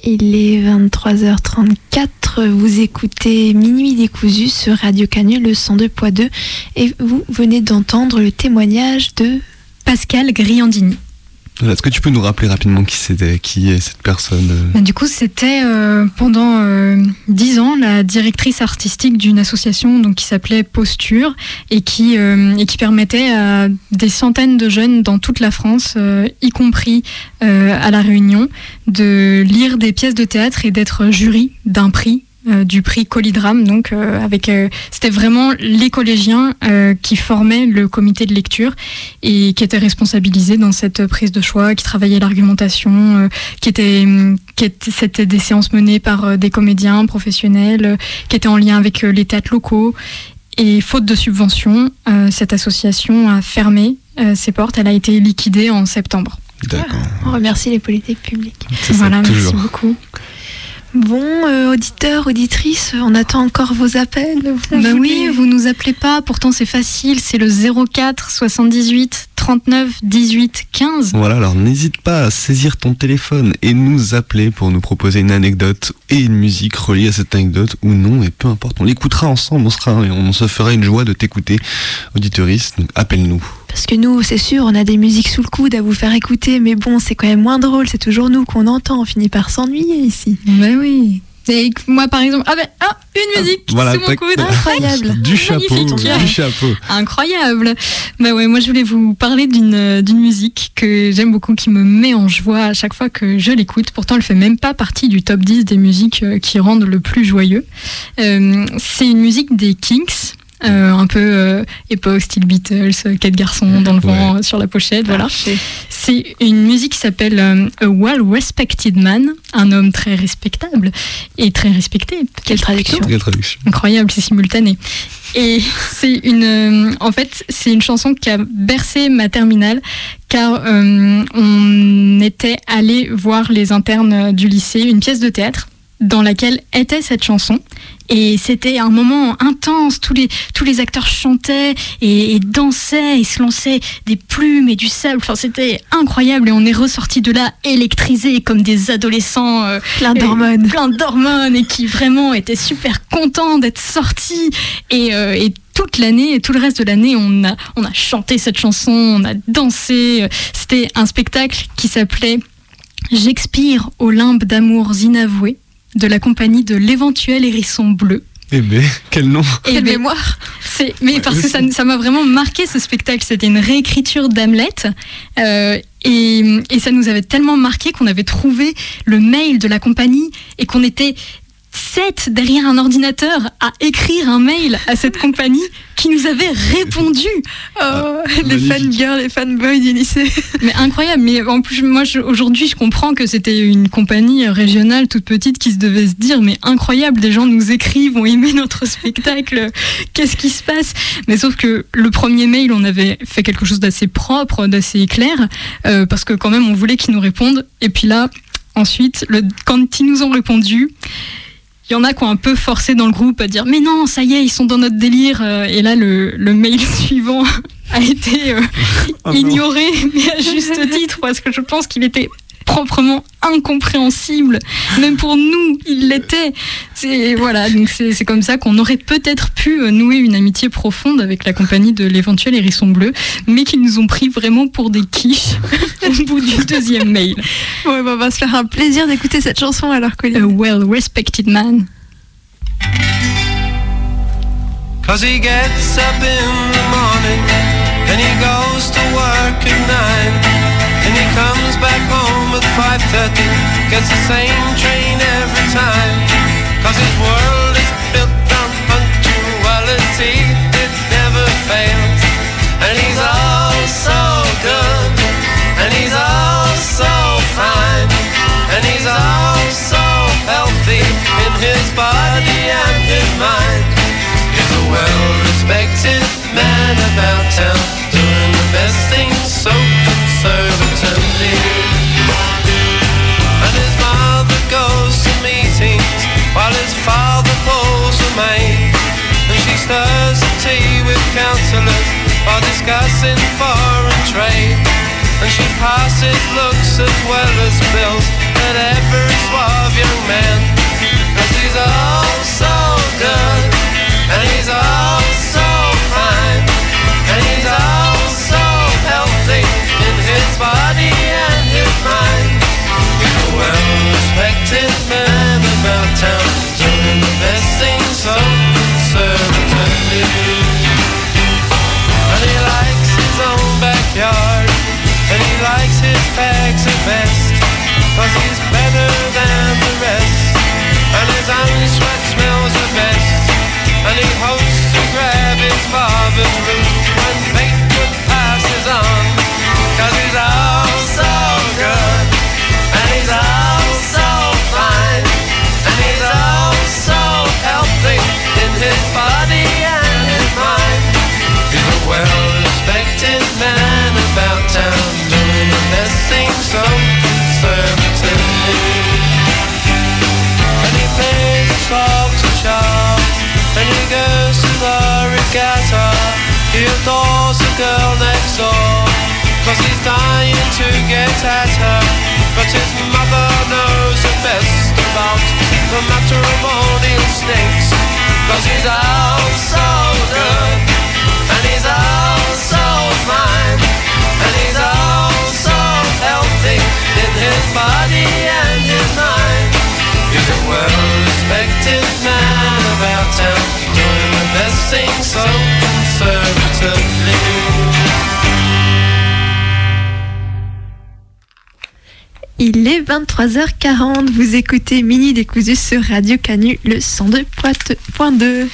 Il est 23h34, vous écoutez Minuit décousu sur Radio Canu le 102.2 et vous venez d'entendre le témoignage de Pascal Griandini. Est-ce que tu peux nous rappeler rapidement qui c'était, qui est cette personne euh bah, Du coup, c'était euh, pendant euh, dix ans la directrice artistique d'une association qui s'appelait Posture et qui, et qui permettait à des centaines de jeunes dans toute la France, y compris à La Réunion, de lire des pièces de théâtre et d'être jury d'un prix euh, du prix Colidram. Donc, euh, avec, euh, c'était vraiment les collégiens qui formaient le comité de lecture et qui étaient responsabilisés dans cette prise de choix, qui travaillaient l'argumentation, qui étaient, qui étaient, c'était des séances menées par des comédiens professionnels, qui étaient en lien avec les théâtres locaux. Et faute de subventions, cette association a fermé ses portes. Elle a été liquidée en septembre. D'accord. On remercie les politiques publiques. Voilà, merci beaucoup. Bon, euh, auditeurs, auditrices, on attend encore vos appels. Bah oui, vous nous appelez pas, pourtant c'est facile, c'est le 04 78 39 18 15. Voilà, alors n'hésite pas à saisir ton téléphone et nous appeler pour nous proposer une anecdote et une musique reliée à cette anecdote ou non, et peu importe, on l'écoutera ensemble, on, sera, on se fera une joie de t'écouter, auditoriste, donc appelle-nous. Parce que nous, c'est sûr, on a des musiques sous le coude à vous faire écouter, mais bon, c'est quand même moins drôle, c'est toujours nous qu'on entend, on finit par s'ennuyer ici. Mais oui. Et moi, par exemple, ah ben, ah, une musique voilà, sous mon coude. Incroyable. Du chapeau, du chapeau. Incroyable. Bah ouais, moi, je voulais vous parler d'une, d'une musique que j'aime beaucoup, qui me met en joie à chaque fois que je l'écoute. Pourtant, elle fait même pas partie du top 10 des musiques euh, qui rendent le plus joyeux. Euh, c'est une musique des Kings. Euh, un peu euh, époque style Beatles, euh, quatre garçons dans le vent sur la pochette, voilà. C'est une musique qui s'appelle A Well Respected Man, un homme très respectable et très respecté. Quelle traduction Quelle traduction Incroyable, c'est simultané. Et c'est une, en fait, c'est une chanson qui a bercé ma terminale, car on était allé voir les internes du lycée, une pièce de théâtre dans laquelle était cette chanson. Et c'était un moment intense, tous les, tous les acteurs chantaient et, dansaient et se lançaient des plumes et du sable. Enfin, c'était incroyable et on est ressorti de là électrisés comme des adolescents. Euh, plein d'hormones. Plein d'hormones et qui vraiment étaient super contents d'être sortis. Et, euh, et toute l'année, tout le reste de l'année, on a, on a chanté cette chanson, on a dansé. C'était un spectacle qui s'appelait J'expire au limbe d'amour inavoués de la compagnie de l'éventuel hérisson bleu. Eh ben, quel nom Quelle mémoire c'est, Mais parce que ça, m'a vraiment marqué ce spectacle. C'était une réécriture d'Hamlet. Euh, et, et, ça nous avait tellement marqué qu'on avait trouvé le mail de la compagnie et qu'on était sept derrière un ordinateur à écrire un mail à cette compagnie qui nous avait répondu. Oh, ah, les fangirls, les fanboys du lycée. Mais incroyable. Mais en plus, moi, aujourd'hui, je comprends que c'était une compagnie régionale toute petite qui se devait se dire, mais incroyable, des gens nous écrivent, ont aimé notre spectacle. Qu'est-ce qui se passe? Mais sauf que le premier mail, on avait fait quelque chose d'assez propre, d'assez clair, euh, parce que quand même, on voulait qu'ils nous répondent. Et puis là, ensuite, le, quand ils nous ont répondu, il y en a qui ont un peu forcé dans le groupe à dire mais non, ça y est, ils sont dans notre délire. Euh, et là, le, le mail suivant a été euh, oh ignoré, mais à juste titre, parce que je pense qu'il était proprement incompréhensible. Même pour nous, il l'était. C'est voilà, donc c'est comme ça qu'on aurait peut-être pu euh, nouer une amitié profonde avec la compagnie de l'éventuel hérisson bleu, mais qu'ils nous ont pris vraiment pour des quiches au bout du deuxième mail. Ouais, bah, on va se faire un plaisir d'écouter cette chanson alors que. A well respected man. Cause he gets up in the morning and he goes to work at nine and he comes back home at 5.30 gets the same train every time. Cause his world is built on punctuality. It never fails. And he's all so good. And he's all so fine. And he's all so healthy in his body and his mind. He's a well-respected man about town Doing the best things so conservatively discussing foreign trade. And she passes looks as well as bills at every suave young man. And she's all so good, and he's all so fine, and he's all so healthy in his body and his mind. He's a well-respected man about town, doing the best things so. He adores the girl next door. Cause he's dying to get at her. But his mother knows the best about the matter matrimonial snakes. Cause he's out so good. And he's out so fine. And he's out so healthy in his body and his mind. He's a well-respected man so conservatively. Il est 23h40, vous écoutez Mini Décousu sur Radio Canu, le 102.2.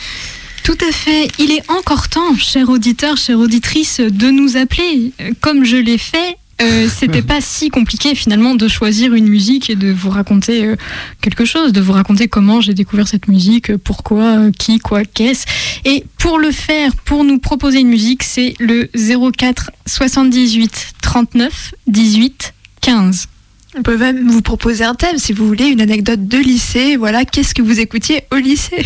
Tout à fait. Il est encore temps, chers auditeurs, chères auditrices, de nous appeler. Euh, Comme je l'ai fait, euh, c'était pas si compliqué finalement de choisir une musique et de vous raconter euh, quelque chose, de vous raconter comment j'ai découvert cette musique, pourquoi, euh, qui, quoi, qu'est-ce. Et pour le faire, pour nous proposer une musique, c'est le 04 78 39 18 15. On peut même vous proposer un thème si vous voulez, une anecdote de lycée. Voilà, qu'est-ce que vous écoutiez au lycée?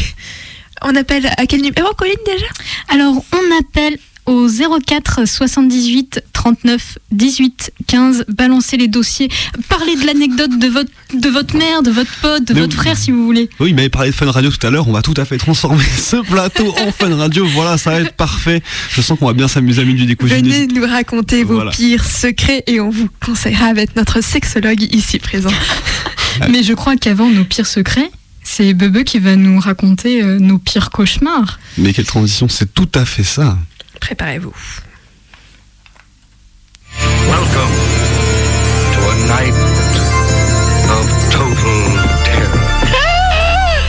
On appelle à quel numéro, Colline, déjà? Alors, on appelle au 04 78 39 18 15. Balancez les dossiers. Parlez de l'anecdote de votre, de votre mère, de votre pote, de Mais votre oui. frère si vous voulez. Oui, il m'avait parlé de Fun Radio tout à l'heure. On va tout à fait transformer ce plateau en Fun Radio. Voilà, ça va être parfait. Je sens qu'on va bien s'amuser à du décousu. Venez nous raconter vos Voilà. pires secrets et on vous conseillera avec notre sexologue ici présent. Mais je crois qu'avant nos pires secrets, c'est Bebe qui va nous raconter euh, nos pires cauchemars. Mais quelle transition, c'est tout à fait ça. Préparez-vous. Welcome to a night of total terror. Ah!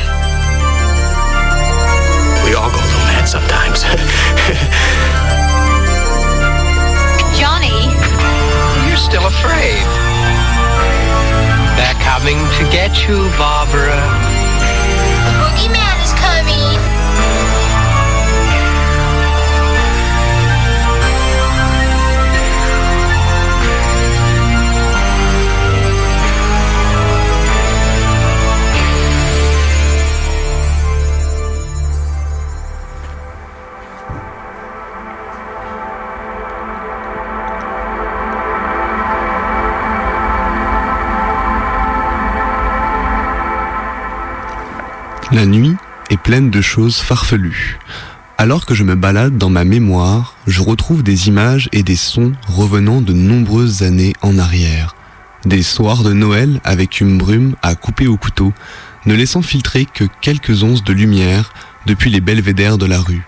we all go a little mad sometimes. Johnny, You're still afraid. They're coming to get you, Barbara. De choses farfelues. Alors que je me balade dans ma mémoire, je retrouve des images et des sons revenant de nombreuses années en arrière. Des soirs de Noël avec une brume à couper au couteau, ne laissant filtrer que quelques onces de lumière depuis les belvédères de la rue.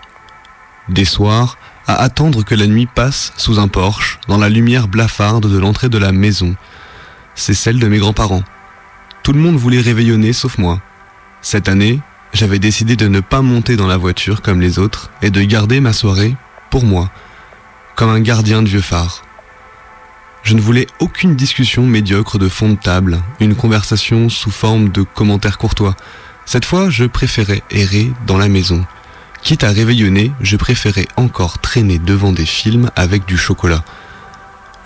Des soirs à attendre que la nuit passe sous un porche dans la lumière blafarde de l'entrée de la maison. C'est celle de mes grands-parents. Tout le monde voulait réveillonner sauf moi. Cette année, j'avais décidé de ne pas monter dans la voiture comme les autres et de garder ma soirée pour moi, comme un gardien de vieux phare. Je ne voulais aucune discussion médiocre de fond de table, une conversation sous forme de commentaires courtois. Cette fois, je préférais errer dans la maison. Quitte à réveillonner, je préférais encore traîner devant des films avec du chocolat.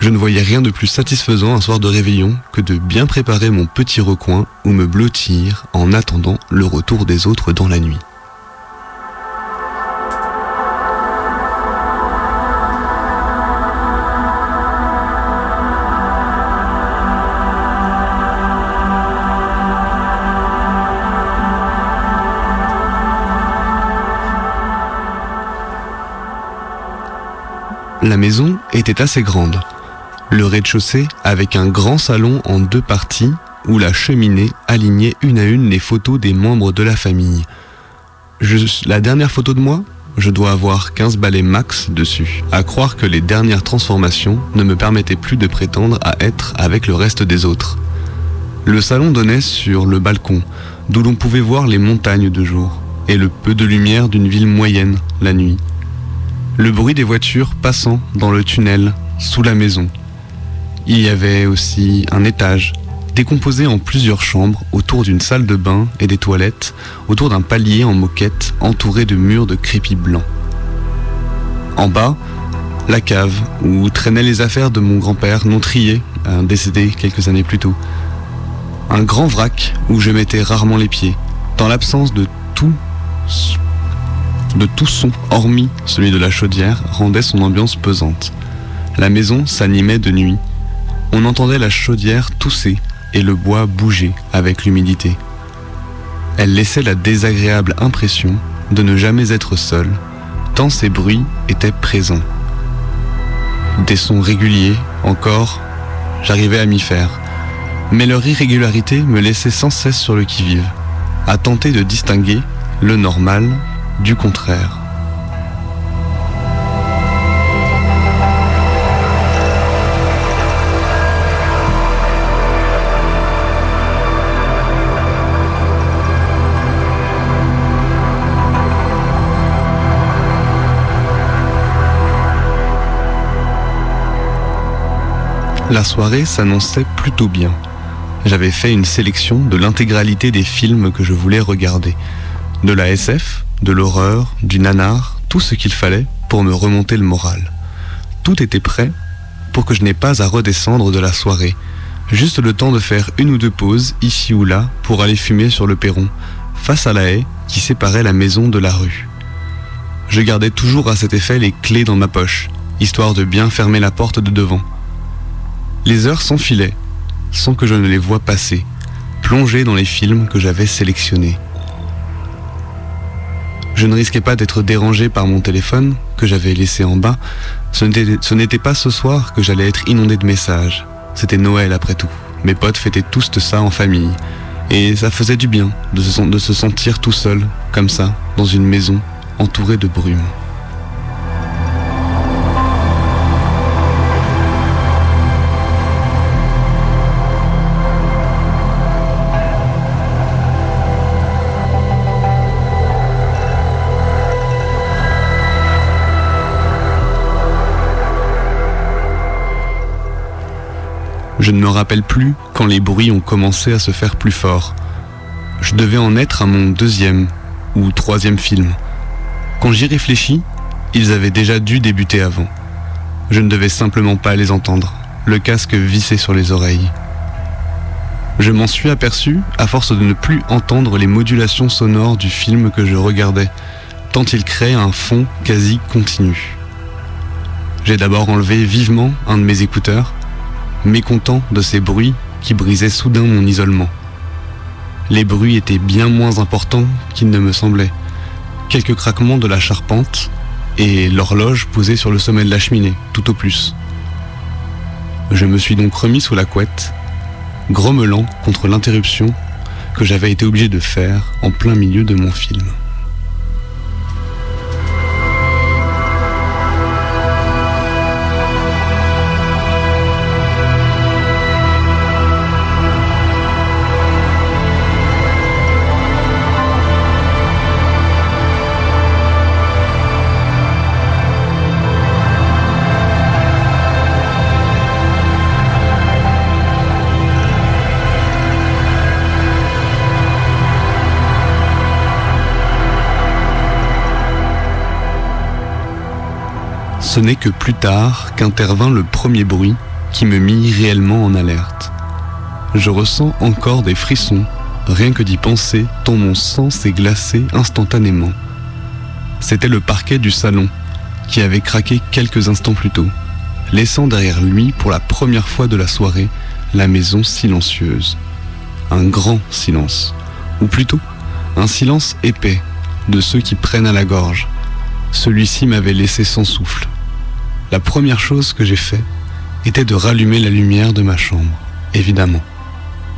Je ne voyais rien de plus satisfaisant un soir de réveillon que de bien préparer mon petit recoin ou me blottir en attendant le retour des autres dans la nuit. La maison était assez grande. Le rez-de-chaussée avec un grand salon en deux parties où la cheminée alignait une à une les photos des membres de la famille. La dernière photo de moi, je dois avoir 15 balais max dessus, à croire que les dernières transformations ne me permettaient plus de prétendre à être avec le reste des autres. Le salon donnait sur le balcon, d'où l'on pouvait voir les montagnes de jour, et le peu de lumière d'une ville moyenne la nuit. Le bruit des voitures passant dans le tunnel sous la maison. Il y avait aussi un étage, décomposé en plusieurs chambres autour d'une salle de bain et des toilettes, autour d'un palier en moquette entouré de murs de crépi blanc. En bas, la cave où traînaient les affaires de mon grand-père non trié, euh, décédé quelques années plus tôt. Un grand vrac où je mettais rarement les pieds, dans l'absence de tout de tout son, hormis celui de la chaudière, rendait son ambiance pesante. La maison s'animait de nuit. On entendait la chaudière tousser et le bois bouger avec l'humidité. Elle laissait la désagréable impression de ne jamais être seule, tant ces bruits étaient présents. Des sons réguliers, encore, j'arrivais à m'y faire, mais leur irrégularité me laissait sans cesse sur le qui-vive, à tenter de distinguer le normal du contraire. La soirée s'annonçait plutôt bien. J'avais fait une sélection de l'intégralité des films que je voulais regarder. De la SF, de l'horreur, du nanar, tout ce qu'il fallait pour me remonter le moral. Tout était prêt pour que je n'ai pas à redescendre de la soirée. Juste le temps de faire une ou deux pauses, ici ou là, pour aller fumer sur le perron, face à la haie qui séparait la maison de la rue. Je gardais toujours à cet effet les clés dans ma poche, histoire de bien fermer la porte de devant. Les heures s'enfilaient, sans que je ne les voie passer, plongées dans les films que j'avais sélectionnés. Je ne risquais pas d'être dérangé par mon téléphone, que j'avais laissé en bas. Ce n'était pas ce soir que j'allais être inondé de messages. C'était Noël après tout. Mes potes fêtaient tous ça en famille. Et ça faisait du bien de se, de se sentir tout seul, comme ça, dans une maison, entourée de brume. Je ne me rappelle plus quand les bruits ont commencé à se faire plus forts. Je devais en être à mon deuxième ou troisième film. Quand j'y réfléchis, ils avaient déjà dû débuter avant. Je ne devais simplement pas les entendre, le casque vissé sur les oreilles. Je m'en suis aperçu à force de ne plus entendre les modulations sonores du film que je regardais, tant il créait un fond quasi continu. J'ai d'abord enlevé vivement un de mes écouteurs, mécontent de ces bruits qui brisaient soudain mon isolement. Les bruits étaient bien moins importants qu'il ne me semblait. Quelques craquements de la charpente et l'horloge posée sur le sommet de la cheminée, tout au plus. Je me suis donc remis sous la couette, grommelant contre l'interruption que j'avais été obligé de faire en plein milieu de mon film. Ce n'est que plus tard qu'intervint le premier bruit qui me mit réellement en alerte. Je ressens encore des frissons, rien que d'y penser, tant mon sang s'est glacé instantanément. C'était le parquet du salon, qui avait craqué quelques instants plus tôt, laissant derrière lui, pour la première fois de la soirée, la maison silencieuse. Un grand silence, ou plutôt un silence épais, de ceux qui prennent à la gorge. Celui-ci m'avait laissé sans souffle, la première chose que j'ai fait était de rallumer la lumière de ma chambre, évidemment.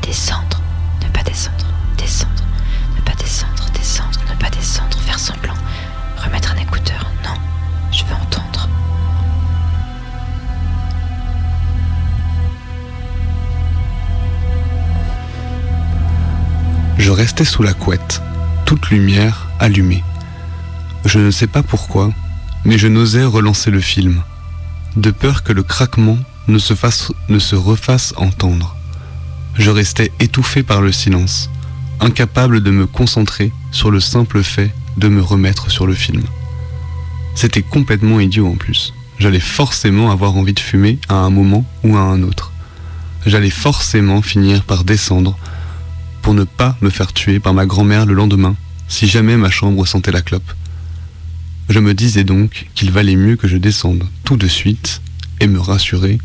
Descendre, ne pas descendre, descendre, ne pas descendre, descendre, ne pas descendre, faire semblant, remettre un écouteur. Non, je veux entendre. Je restais sous la couette, toute lumière allumée. Je ne sais pas pourquoi, mais je n'osais relancer le film de peur que le craquement ne se, fasse, ne se refasse entendre. Je restais étouffé par le silence, incapable de me concentrer sur le simple fait de me remettre sur le film. C'était complètement idiot en plus. J'allais forcément avoir envie de fumer à un moment ou à un autre. J'allais forcément finir par descendre pour ne pas me faire tuer par ma grand-mère le lendemain si jamais ma chambre sentait la clope. Je me disais donc qu'il valait mieux que je descende tout de suite et me rassurer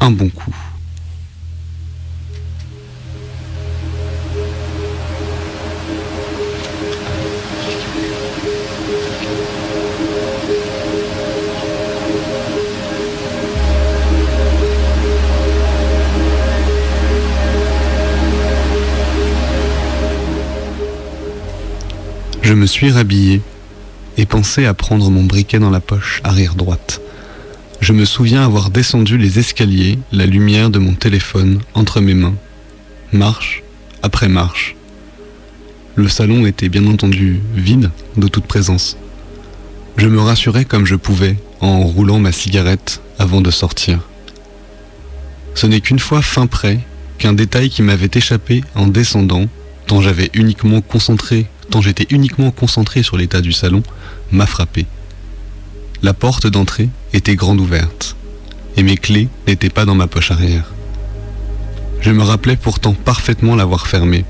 un bon coup. Je me suis rhabillé et pensé à prendre mon briquet dans la poche arrière droite. Je me souviens avoir descendu les escaliers, la lumière de mon téléphone entre mes mains, marche après marche. Le salon était bien entendu vide de toute présence. Je me rassurais comme je pouvais en roulant ma cigarette avant de sortir. Ce n'est qu'une fois fin prêt qu'un détail qui m'avait échappé en descendant, tant j'avais uniquement concentré tant j'étais uniquement concentré sur l'état du salon, m'a frappé. La porte d'entrée était grande ouverte, et mes clés n'étaient pas dans ma poche arrière. Je me rappelais pourtant parfaitement l'avoir fermée.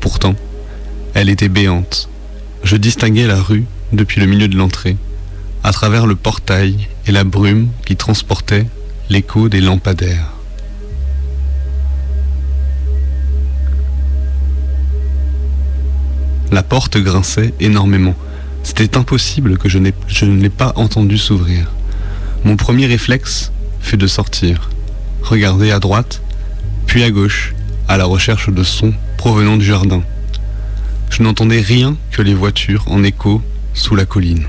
Pourtant, elle était béante. Je distinguais la rue depuis le milieu de l'entrée, à travers le portail et la brume qui transportait l'écho des lampadaires. La porte grinçait énormément. C'était impossible que je, ne l'ai pas entendu s'ouvrir. Mon premier réflexe fut de sortir, regarder à droite, puis à gauche, à la recherche de sons provenant du jardin. Je n'entendais rien que les voitures en écho sous la colline.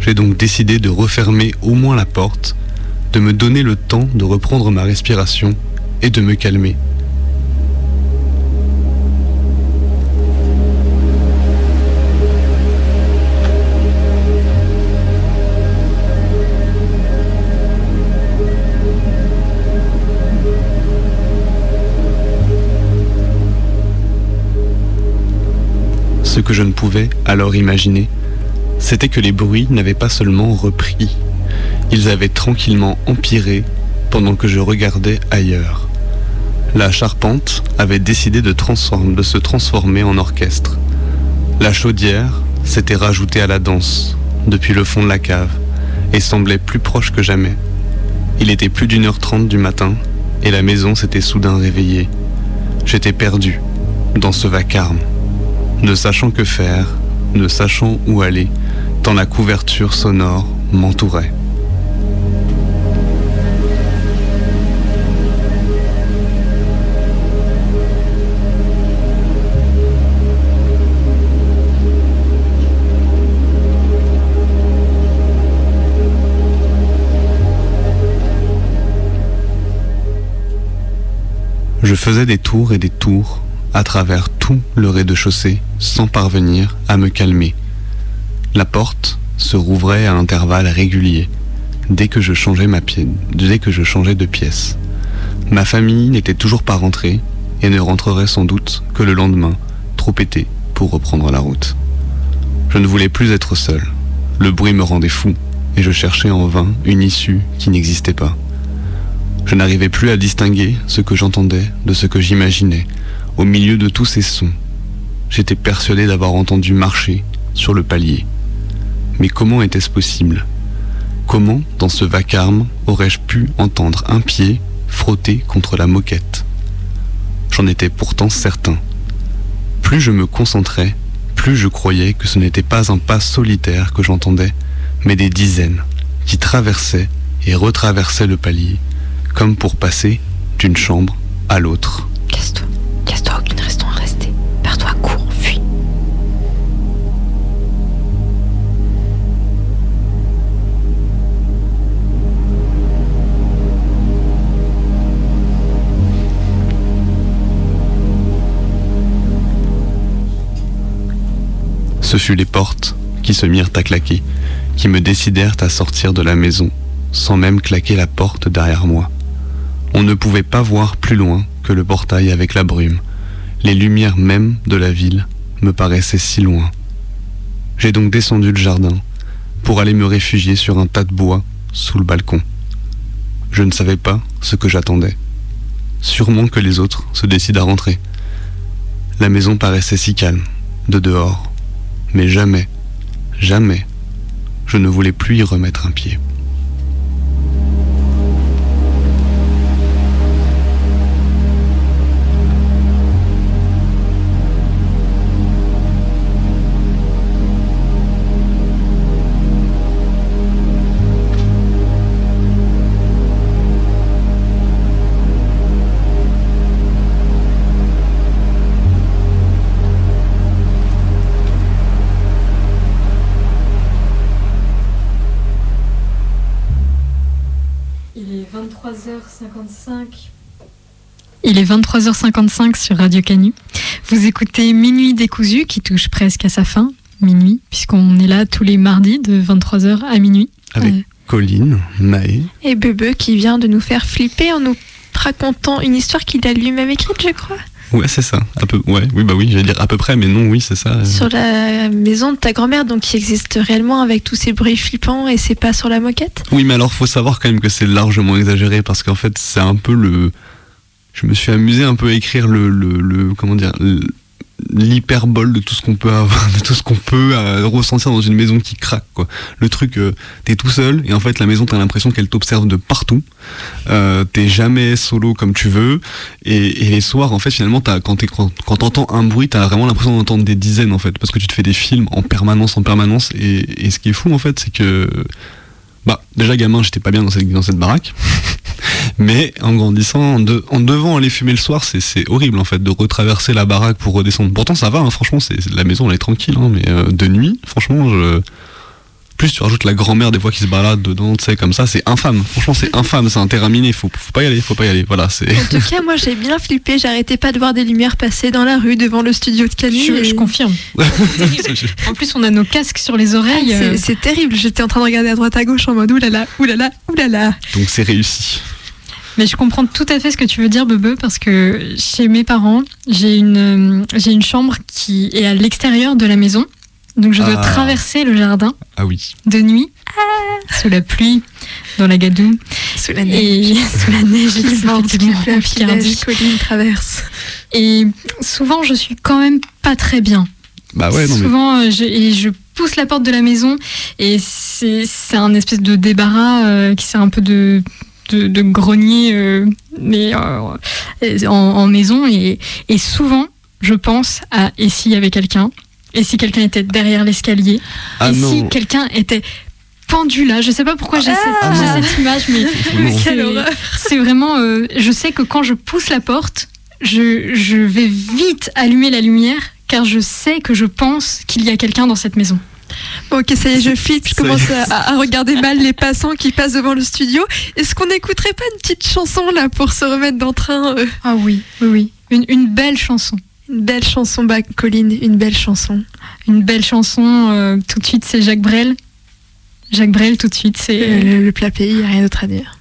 J'ai donc décidé de refermer au moins la porte, de me donner le temps de reprendre ma respiration et de me calmer. Que je ne pouvais alors imaginer, c'était que les bruits n'avaient pas seulement repris, ils avaient tranquillement empiré pendant que je regardais ailleurs. La charpente avait décidé de, de se transformer en orchestre. La chaudière s'était rajoutée à la danse depuis le fond de la cave et semblait plus proche que jamais. Il était plus d'une heure trente du matin et la maison s'était soudain réveillée. J'étais perdu dans ce vacarme ne sachant que faire, ne sachant où aller, tant la couverture sonore m'entourait. Je faisais des tours et des tours à travers tout le rez-de-chaussée sans parvenir à me calmer. La porte se rouvrait à intervalles réguliers dès que je changeais ma dès que je changeais de pièce. Ma famille n'était toujours pas rentrée et ne rentrerait sans doute que le lendemain, trop pété pour reprendre la route. Je ne voulais plus être seul. Le bruit me rendait fou et je cherchais en vain une issue qui n'existait pas. Je n'arrivais plus à distinguer ce que j'entendais de ce que j'imaginais au milieu de tous ces sons, j'étais persuadé d'avoir entendu marcher sur le palier. Mais comment était-ce possible? Comment, dans ce vacarme, aurais-je pu entendre un pied frotter contre la moquette? J'en étais pourtant certain. Plus je me concentrais, plus je croyais que ce n'était pas un pas solitaire que j'entendais, mais des dizaines qui traversaient et retraversaient le palier, comme pour passer d'une chambre à l'autre. Casse-toi. Ce fut les portes qui se mirent à claquer, qui me décidèrent à sortir de la maison, sans même claquer la porte derrière moi. On ne pouvait pas voir plus loin que le portail avec la brume. Les lumières même de la ville me paraissaient si loin. J'ai donc descendu le jardin pour aller me réfugier sur un tas de bois sous le balcon. Je ne savais pas ce que j'attendais. Sûrement que les autres se décident à rentrer. La maison paraissait si calme, de dehors, mais jamais, jamais, je ne voulais plus y remettre un pied. Il est 23h55 sur Radio Canu. Vous écoutez Minuit décousu qui touche presque à sa fin, minuit, puisqu'on est là tous les mardis de 23h à minuit. Avec Euh, Colline, Maë, Et Bebe qui vient de nous faire flipper en nous racontant une histoire qu'il a lui-même écrite, je crois, Ouais, c'est ça. À peu... Ouais, oui, bah oui, j'allais dire à peu près, mais non, oui, c'est ça. sur la maison de ta grand-mère, donc qui existe réellement avec tous ces bruits flippants et c'est pas sur la moquette? Oui, mais alors faut savoir quand même que c'est largement exagéré parce qu'en fait, c'est un peu le. Je me suis amusé un peu à écrire le, le, comment dire l'hyperbole de tout ce qu'on peut avoir, de tout ce qu'on peut euh, ressentir dans une maison qui craque quoi. Le truc, euh, t'es tout seul et en fait la maison t'as l'impression qu'elle t'observe de partout. Euh, t'es jamais solo comme tu veux et, les soirs en fait finalement quand t'entends un bruit t'as vraiment l'impression d'entendre des dizaines en fait parce que tu te fais des films en permanence en permanence et, et ce qui est fou en fait c'est que bah, déjà gamin, j'étais pas bien dans cette, baraque. Mais en grandissant, en, de- en devant aller fumer le soir, c'est, horrible en fait de retraverser la baraque pour redescendre. Pourtant, ça va, hein, franchement, c'est- la maison elle est tranquille, hein, mais euh, de nuit, franchement, je. Plus tu rajoutes la grand-mère des fois qui se balade dedans, tu sais, comme ça, c'est infâme. Franchement, c'est infâme, c'est un terrain miné, faut, faut pas y aller, faut pas y aller. Voilà, c'est. En tout cas, moi j'ai bien flippé, j'arrêtais pas de voir des lumières passer dans la rue devant le studio de Canu. Je, et- je confirme. En plus, on a nos casques sur les oreilles. C'est- euh, C'est terrible, j'étais en train de regarder à droite à gauche en mode oulala, oulala, oulala. Donc c'est réussi. Mais je comprends tout à fait ce que tu veux dire, Bebe, parce que chez mes parents, j'ai une, euh, j'ai une chambre qui est à l'extérieur de la maison. Donc je dois Ah. traverser le jardin Ah oui. de nuit, sous la pluie, dans la gadoue. Sous la Et neige. sous la neige, borde, Picardie. Colline traverse. Et souvent, je suis quand même pas très bien. Bah ouais, non. Souvent, euh, je, et je pousse la porte de la maison et c'est c'est un espèce de débarras euh, qui sert un peu de, de, de grenier euh, mais, euh, en, en maison. Et, et souvent, je pense à et s'il y avait quelqu'un Et si quelqu'un était derrière l'escalier Ah Et si non. quelqu'un était pendu là Je sais pas pourquoi j'ai cette, Ah non. cette image, mais c'est- Quelle horreur. c'est vraiment. euh, je sais que quand je pousse la porte, je, je vais vite allumer la lumière car je sais que je pense qu'il y a quelqu'un dans cette maison. Bon, ok, ça y est, je flippe, je commence à, à regarder mal les passants qui passent devant le studio. Est-ce qu'on n'écouterait pas une petite chanson là pour se remettre d'entrain euh? Ah oui, oui, oui. Une, une belle chanson. Une belle chanson, bah, Colline, une belle chanson. Une belle chanson. euh, tout de suite, c'est Jacques Brel. Jacques Brel, tout de suite, c'est. Le, le- le plat pays, a rien d'autre à dire.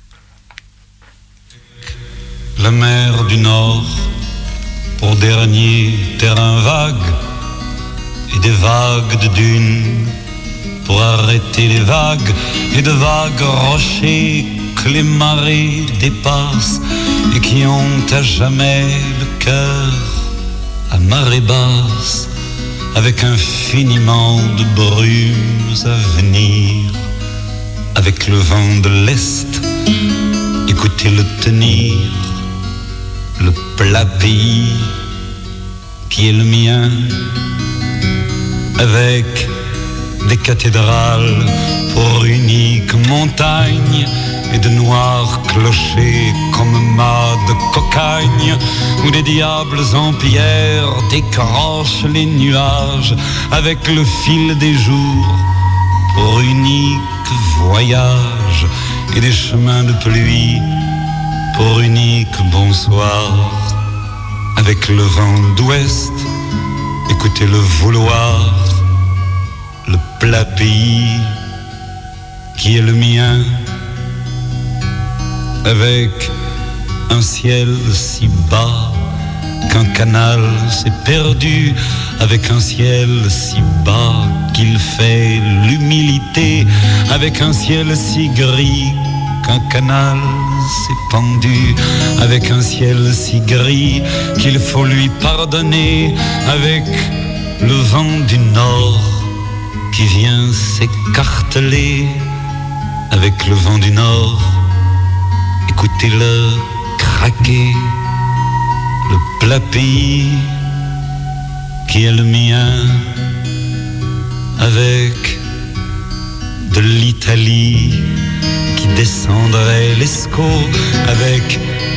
La mer du Nord, pour dernier terrain vague, et des vagues de dunes, pour arrêter les vagues, et de vagues rochers que les marées dépassent, et qui ont à jamais le cœur à marée basse, avec infiniment de brumes à venir, avec le vent de l'Est, écoutez-le tenir le plat pays qui est le mien, avec des cathédrales pour unique montagne et de noirs clochers comme mâts de cocagne, où des diables en pierre décrochent les nuages avec le fil des jours pour unique voyage et des chemins de pluie pour unique bonsoir. Avec le vent d'ouest écoutez le vouloir le plat pays qui est le mien avec un ciel si bas qu'un canal s'est perdu avec un ciel si bas qu'il fait l'humilité avec un ciel si gris qu'un canal s'est pendu avec un ciel si gris qu'il faut lui pardonner avec le vent du nord qui vient s'écarteler avec le vent du nord. Écoutez-le craquer, le plat pays qui est le mien, avec de l'Italie qui descendrait l'Escaut, avec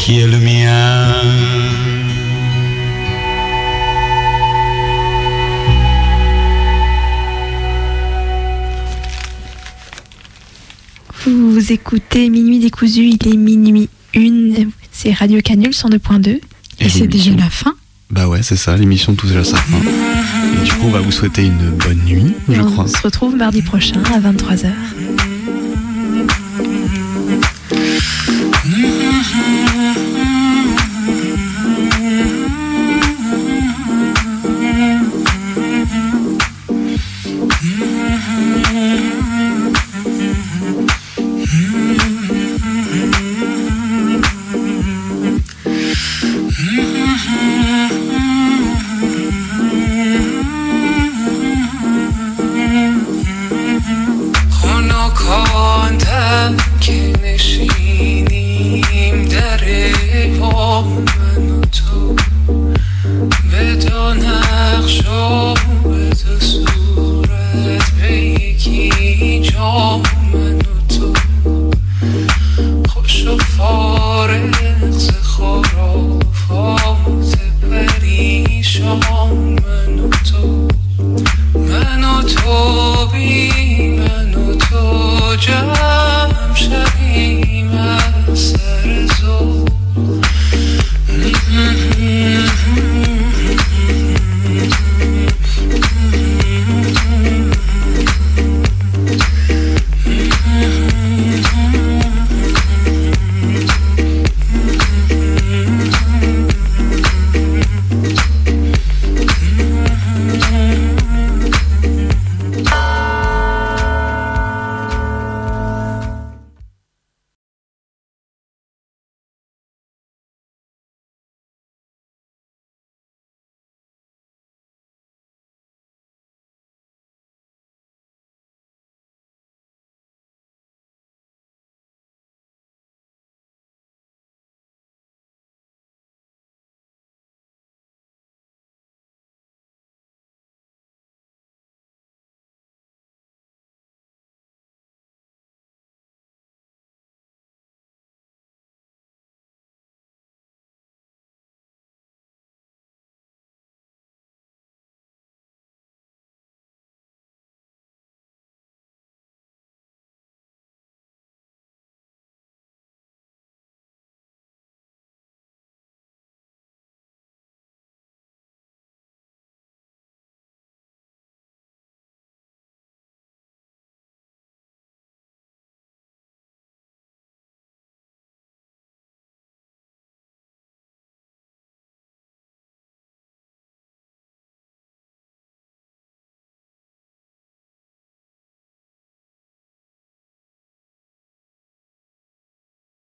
qui est le mien? Vous écoutez Minuit décousu, il est minuit 1, c'est Radio Canule 102.2. Et c'est déjà la fin Bah ouais, c'est ça, l'émission touche à sa fin. Et du coup, on va vous souhaiter une bonne nuit, je on crois. se retrouve mardi prochain à 23h. خوش و فارغ ز خرافات پریشان من و تو. من تو بی من و تو